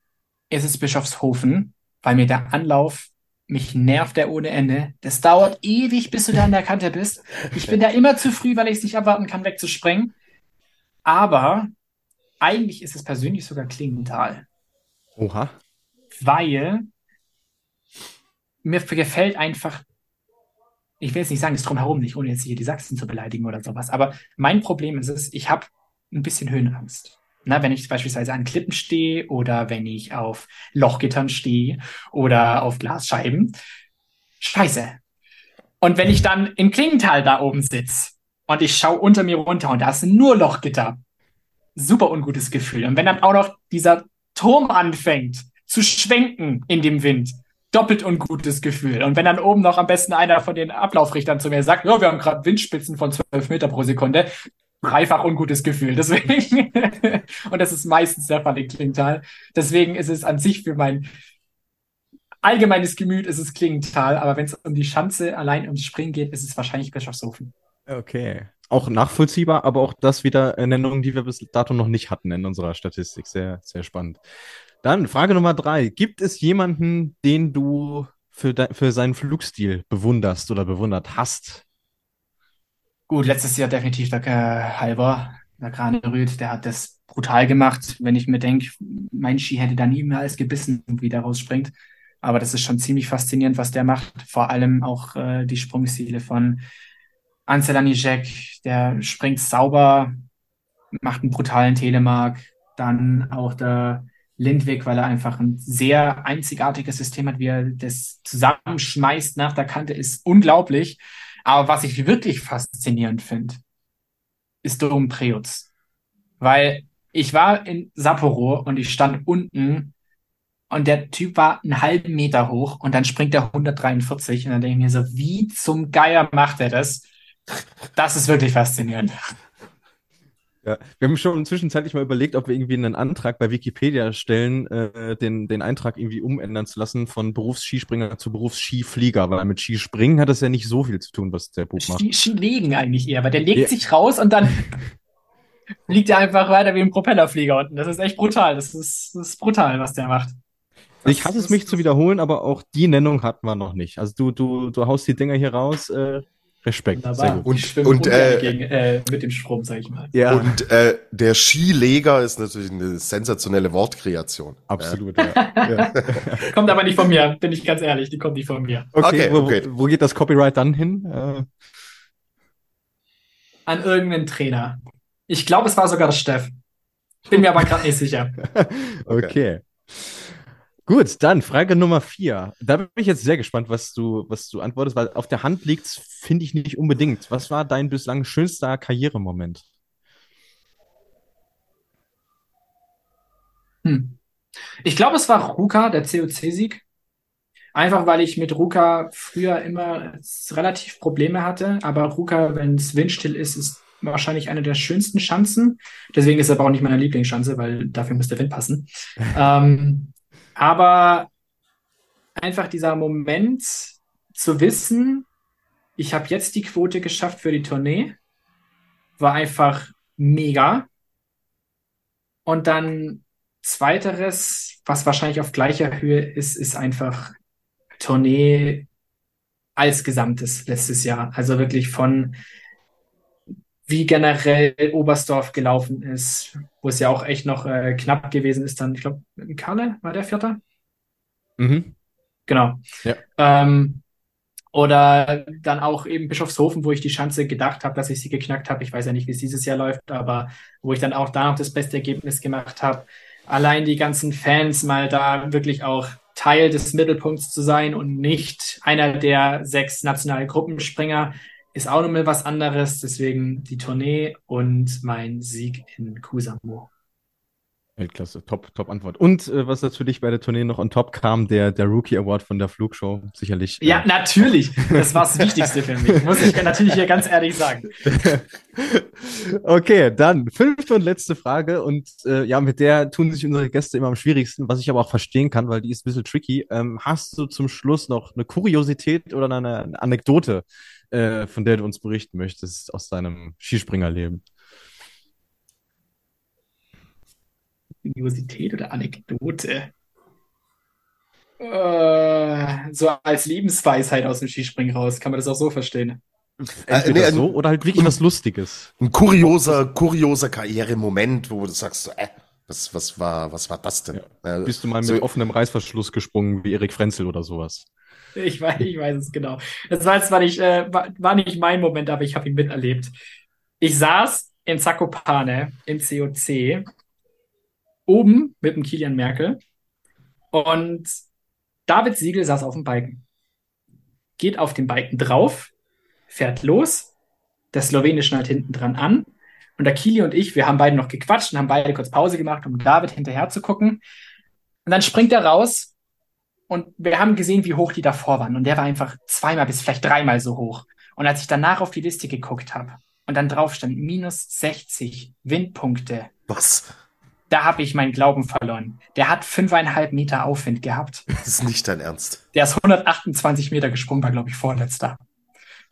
S3: ist es Bischofshofen, weil mir der Anlauf mich nervt der ohne Ende. Das dauert ewig, bis du da an der Kante bist. Ich bin da immer zu früh, weil ich es nicht erwarten kann, wegzuspringen. Aber eigentlich ist es persönlich sogar Klingenthal.
S2: Oha.
S3: Weil mir gefällt einfach ich will jetzt nicht sagen, es drumherum nicht, ohne jetzt hier die Sachsen zu beleidigen oder sowas. Aber mein Problem ist es, ich habe ein bisschen Höhenangst. Na, wenn ich beispielsweise an Klippen stehe oder wenn ich auf Lochgittern stehe oder auf Glasscheiben. Scheiße. Und wenn ich dann im Klingental da oben sitze und ich schaue unter mir runter und da sind nur Lochgitter. Super ungutes Gefühl. Und wenn dann auch noch dieser Turm anfängt zu schwenken in dem Wind, doppelt ungutes Gefühl. Und wenn dann oben noch am besten einer von den Ablaufrichtern zu mir sagt, ja, wir haben gerade Windspitzen von 12 Meter pro Sekunde, dreifach ungutes Gefühl. Deswegen, und das ist meistens der Fall in Klingenthal. Deswegen ist es an sich für mein allgemeines Gemüt ist es Klingenthal, aber wenn es um die Schanze allein ums Springen geht, ist es wahrscheinlich Bischofshofen.
S2: Okay. Auch nachvollziehbar, aber auch das wieder Nennungen, die wir bis dato noch nicht hatten in unserer Statistik. Sehr, sehr spannend. Dann Frage Nummer drei. Gibt es jemanden, den du für, für seinen Flugstil bewunderst oder bewundert hast?
S3: Gut, letztes Jahr definitiv der äh, Halber, der Granerüth, der hat das brutal gemacht. Wenn ich mir denke, mein Ski hätte da nie mehr als gebissen und wieder rausspringt. Aber das ist schon ziemlich faszinierend, was der macht. Vor allem auch äh, die Sprungstile von Ansel Anijek, der springt sauber, macht einen brutalen Telemark. Dann auch der Lindwig, weil er einfach ein sehr einzigartiges System hat, wie er das zusammenschmeißt nach der Kante, ist unglaublich. Aber was ich wirklich faszinierend finde, ist Dom Preutz. Weil ich war in Sapporo und ich stand unten und der Typ war einen halben Meter hoch und dann springt er 143 und dann denke ich mir so, wie zum Geier macht er das? Das ist wirklich faszinierend.
S2: Ja, wir haben schon zwischenzeitlich mal überlegt, ob wir irgendwie einen Antrag bei Wikipedia stellen, äh, den, den Eintrag irgendwie umändern zu lassen von Berufsskispringer zu Berufsskiflieger, weil mit Skispringen hat das ja nicht so viel zu tun, was der Buch macht.
S3: Skilegen eigentlich eher, weil der legt ja. sich raus und dann liegt er einfach weiter wie ein Propellerflieger unten. Das ist echt brutal. Das ist, das ist brutal, was der macht.
S2: Das, ich hasse es mich zu wiederholen, aber auch die Nennung hatten wir noch nicht. Also du, du, du haust die Dinger hier raus, äh, Respekt.
S3: Wunderbar.
S2: Sehr gut.
S1: Und- und, äh,
S3: gegen, äh, mit dem Strom, sag ich mal.
S2: Ja,
S1: Und äh, der Skileger ist natürlich eine sensationelle Wortkreation.
S2: absolut. Ja.
S3: Kommt aber nicht von mir, bin ich ganz ehrlich, die kommt nicht von mir.
S2: Okay,
S1: Okay,
S2: wo,
S1: okay.
S2: wo geht das Copyright dann hin? Äh,
S3: An irgendeinen Trainer. Ich glaube, es war sogar das Steff. Bin mir aber gerade nicht sicher.
S2: okay. Gut, dann Frage Nummer vier. Da bin ich jetzt sehr gespannt, was du, was du antwortest, weil auf der Hand liegt's, finde ich nicht unbedingt. Was war dein bislang schönster Karrieremoment?
S3: Hm. Ich glaube, es war Ruka, der COC-Sieg. Einfach weil ich mit Ruka früher immer relativ Probleme hatte. Aber Ruka, wenn es windstill ist, ist wahrscheinlich eine der schönsten Schanzen. Deswegen ist er aber auch nicht meine Lieblingsschanze, weil dafür muss der Wind passen. ähm, aber einfach dieser Moment zu wissen, ich habe jetzt die Quote geschafft für die Tournee, war einfach mega. Und dann zweiteres, was wahrscheinlich auf gleicher Höhe ist, ist einfach Tournee als Gesamtes letztes Jahr. Also wirklich von wie generell Oberstdorf gelaufen ist, wo es ja auch echt noch äh, knapp gewesen ist. Dann, ich glaube, Kalle war der Vierter.
S2: Mhm.
S3: Genau.
S2: Ja.
S3: Ähm, oder dann auch eben Bischofshofen, wo ich die Chance gedacht habe, dass ich sie geknackt habe. Ich weiß ja nicht, wie es dieses Jahr läuft, aber wo ich dann auch da noch das beste Ergebnis gemacht habe. Allein die ganzen Fans mal da wirklich auch Teil des Mittelpunkts zu sein und nicht einer der sechs nationalen Gruppenspringer, ist auch nochmal was anderes. Deswegen die Tournee und mein Sieg in Kusamo.
S2: Weltklasse, top, top Antwort. Und äh, was natürlich bei der Tournee noch on top kam, der, der Rookie Award von der Flugshow, sicherlich.
S3: Ja,
S2: äh,
S3: natürlich. Das war das Wichtigste für mich. Muss ich natürlich hier ganz ehrlich sagen.
S2: Okay, dann fünfte und letzte Frage. Und äh, ja, mit der tun sich unsere Gäste immer am schwierigsten, was ich aber auch verstehen kann, weil die ist ein bisschen tricky. Ähm, hast du zum Schluss noch eine Kuriosität oder eine, eine Anekdote, äh, von der du uns berichten möchtest aus deinem Skispringerleben?
S3: Kuriosität oder Anekdote? Äh, so als Lebensweisheit aus dem Skispringen raus. Kann man das auch so verstehen?
S1: Äh, nee, ein,
S2: so oder halt wirklich was Lustiges.
S1: ein kurioser, kurioser Karrieremoment, wo du sagst, so, äh, was, was war, was war das denn? Äh,
S2: Bist du mal mit
S1: so-
S2: offenem Reißverschluss gesprungen wie Erik Frenzel oder sowas?
S3: Ich weiß, ich weiß es genau. Das war jetzt zwar nicht, äh, war, war nicht mein Moment, aber ich habe ihn miterlebt. Ich saß in Zakopane im COC oben mit dem Kilian Merkel und David Siegel saß auf dem Balken. Geht auf den Balken drauf, fährt los, der Slowene schnallt hinten dran an und der Kili und ich, wir haben beide noch gequatscht und haben beide kurz Pause gemacht, um David hinterher zu gucken. Und dann springt er raus und wir haben gesehen, wie hoch die davor waren. Und der war einfach zweimal bis vielleicht dreimal so hoch. Und als ich danach auf die Liste geguckt habe und dann drauf stand, minus 60 Windpunkte,
S1: Was?
S3: Da habe ich meinen Glauben verloren. Der hat fünfeinhalb Meter Aufwind gehabt.
S1: Das ist nicht dein Ernst.
S3: Der ist 128 Meter gesprungen, war, glaube ich, vorletzter.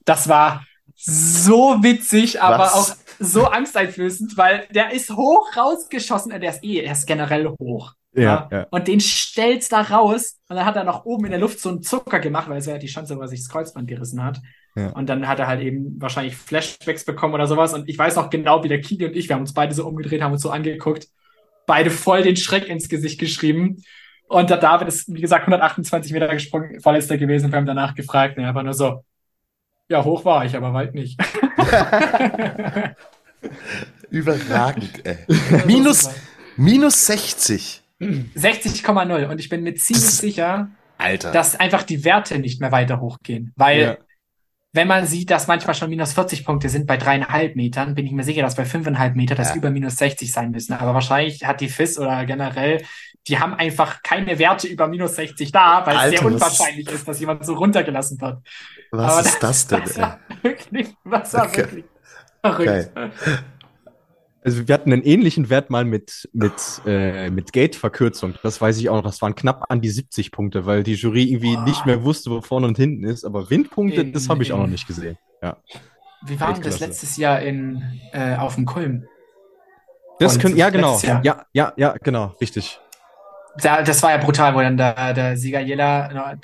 S3: Das war so witzig, aber
S1: Was?
S3: auch so angsteinflößend, weil der ist hoch rausgeschossen. Der ist eh, er ist generell hoch.
S2: Ja, ja.
S3: Und den stellt's da raus und dann hat er noch oben in der Luft so einen Zucker gemacht, weil es ja die Chance, er sich das Kreuzband gerissen hat.
S2: Ja.
S3: Und dann hat er halt eben wahrscheinlich Flashbacks bekommen oder sowas. Und ich weiß noch genau, wie der Kili und ich, wir haben uns beide so umgedreht, haben uns so angeguckt, beide voll den Schreck ins Gesicht geschrieben. Und der David ist, wie gesagt, 128 Meter gesprungen, vorletzter gewesen. Wir haben danach gefragt, er war nur so, ja, hoch war ich, aber weit nicht.
S1: Überragend, ey. Minus, minus 60.
S3: 60,0. Und ich bin mir ziemlich
S1: Das-
S3: sicher,
S1: Alter.
S3: dass einfach die Werte nicht mehr weiter hochgehen. Weil,
S2: Ja.
S3: Wenn man sieht, dass manchmal schon minus 40 Punkte sind bei dreieinhalb Metern, bin ich mir sicher, dass bei fünfeinhalb Meter das
S1: Ja.
S3: über minus 60 sein müssen. Aber wahrscheinlich hat die FIS oder generell, die haben einfach keine Werte über minus 60 da, weil es
S1: Alter,
S3: sehr
S1: was-
S3: unwahrscheinlich ist, dass jemand so runtergelassen wird.
S1: Was
S3: Aber
S1: ist das denn,
S3: Das war wirklich, das war
S1: Okay.
S3: wirklich verrückt.
S2: Also wir hatten einen ähnlichen Wert mal mit, mit, äh, mit Gate-Verkürzung. Das weiß ich auch noch. Das waren knapp an die 70 Punkte, weil die Jury irgendwie
S3: Boah.
S2: nicht mehr wusste, wo vorne und hinten ist. Aber Windpunkte,
S3: In-
S2: das habe ich auch noch
S3: in-
S2: nicht gesehen. Ja.
S3: Wie war das letztes Jahr in, äh, auf dem Kulm?
S2: Das können, ja, genau. Ja, ja, ja, genau, richtig.
S3: Da, das war ja brutal, wo dann der, der Sieger Jella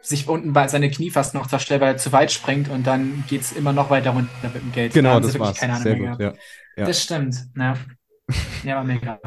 S3: sich unten bei seine Knie fast noch zerstellt, weil er zu weit springt und dann geht's immer noch weiter runter mit dem Geld.
S2: Genau,
S3: da
S2: das
S3: Ahnung
S2: Sehr gut, ja. Ja.
S3: Das stimmt. Ja, ja war mega.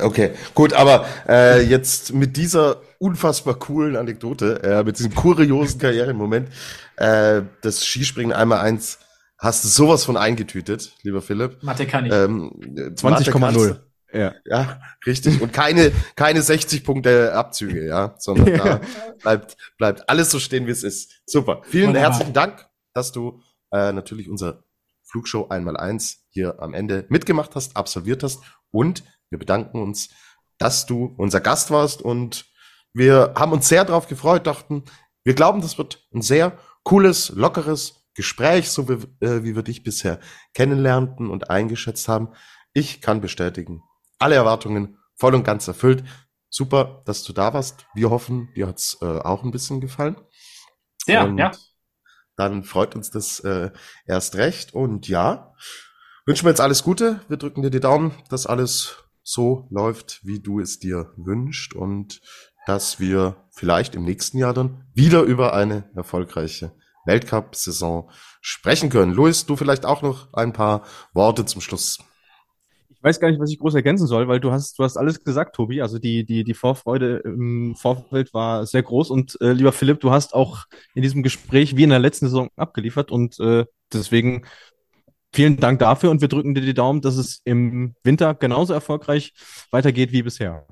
S1: Okay, gut, aber äh, jetzt mit dieser unfassbar coolen Anekdote, äh, mit diesem kuriosen Karrieremoment, äh, das Skispringen einmal eins, hast du sowas von eingetütet, lieber Philipp.
S3: Mathe kann ich.
S1: Ähm,
S2: 20,0. Ja.
S1: Ja, richtig. Und keine, keine 60 Punkte Abzüge, ja, sondern da bleibt, bleibt alles so stehen, wie es ist. Super. Vielen
S3: Wunderbar.
S1: herzlichen Dank, dass du äh, natürlich unser Flugshow einmal eins hier am Ende mitgemacht hast, absolviert hast und wir bedanken uns, dass du unser Gast warst und wir haben uns sehr darauf gefreut, dachten, wir glauben, das wird ein sehr cooles, lockeres Gespräch, so wie, äh, wie wir dich bisher kennenlernten und eingeschätzt haben. Ich kann bestätigen, alle Erwartungen voll und ganz erfüllt. Super, dass du da warst. Wir hoffen, dir hat's äh, auch ein bisschen gefallen.
S3: Ja,
S1: und
S3: ja.
S1: Dann freut uns das äh, erst recht. Und ja, wünschen wir jetzt alles Gute. Wir drücken dir die Daumen, dass alles so läuft, wie du es dir wünschst und dass wir vielleicht im nächsten Jahr dann wieder über eine erfolgreiche Weltcup-Saison sprechen können. Luis, du vielleicht auch noch ein paar Worte zum Schluss.
S2: Ich weiß gar nicht, was ich groß ergänzen soll, weil du hast, du hast alles gesagt, Tobi. Also die, die, die Vorfreude im Vorfeld war sehr groß und äh, lieber Philipp, du hast auch in diesem Gespräch wie in der letzten Saison abgeliefert und äh, deswegen vielen Dank dafür und wir drücken dir die Daumen, dass es im Winter genauso erfolgreich weitergeht wie bisher.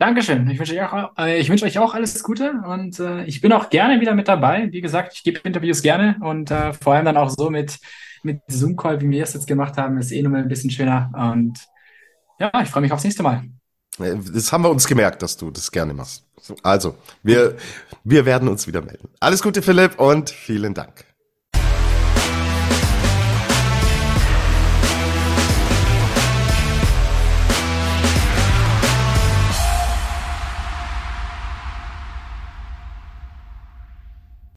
S3: Dankeschön. Ich wünsche euch auch, äh, ich euch auch alles Gute und äh, ich bin auch gerne wieder mit dabei. Wie gesagt, ich gebe Interviews gerne und äh, vor allem dann auch so mit, mit Zoom-Call, wie wir es jetzt gemacht haben, ist eh nochmal ein bisschen schöner. Und ja, ich freue mich aufs nächste Mal.
S1: Das haben wir uns gemerkt, dass du das gerne machst. Also, wir, wir werden uns wieder melden. Alles Gute, Philipp, und vielen Dank.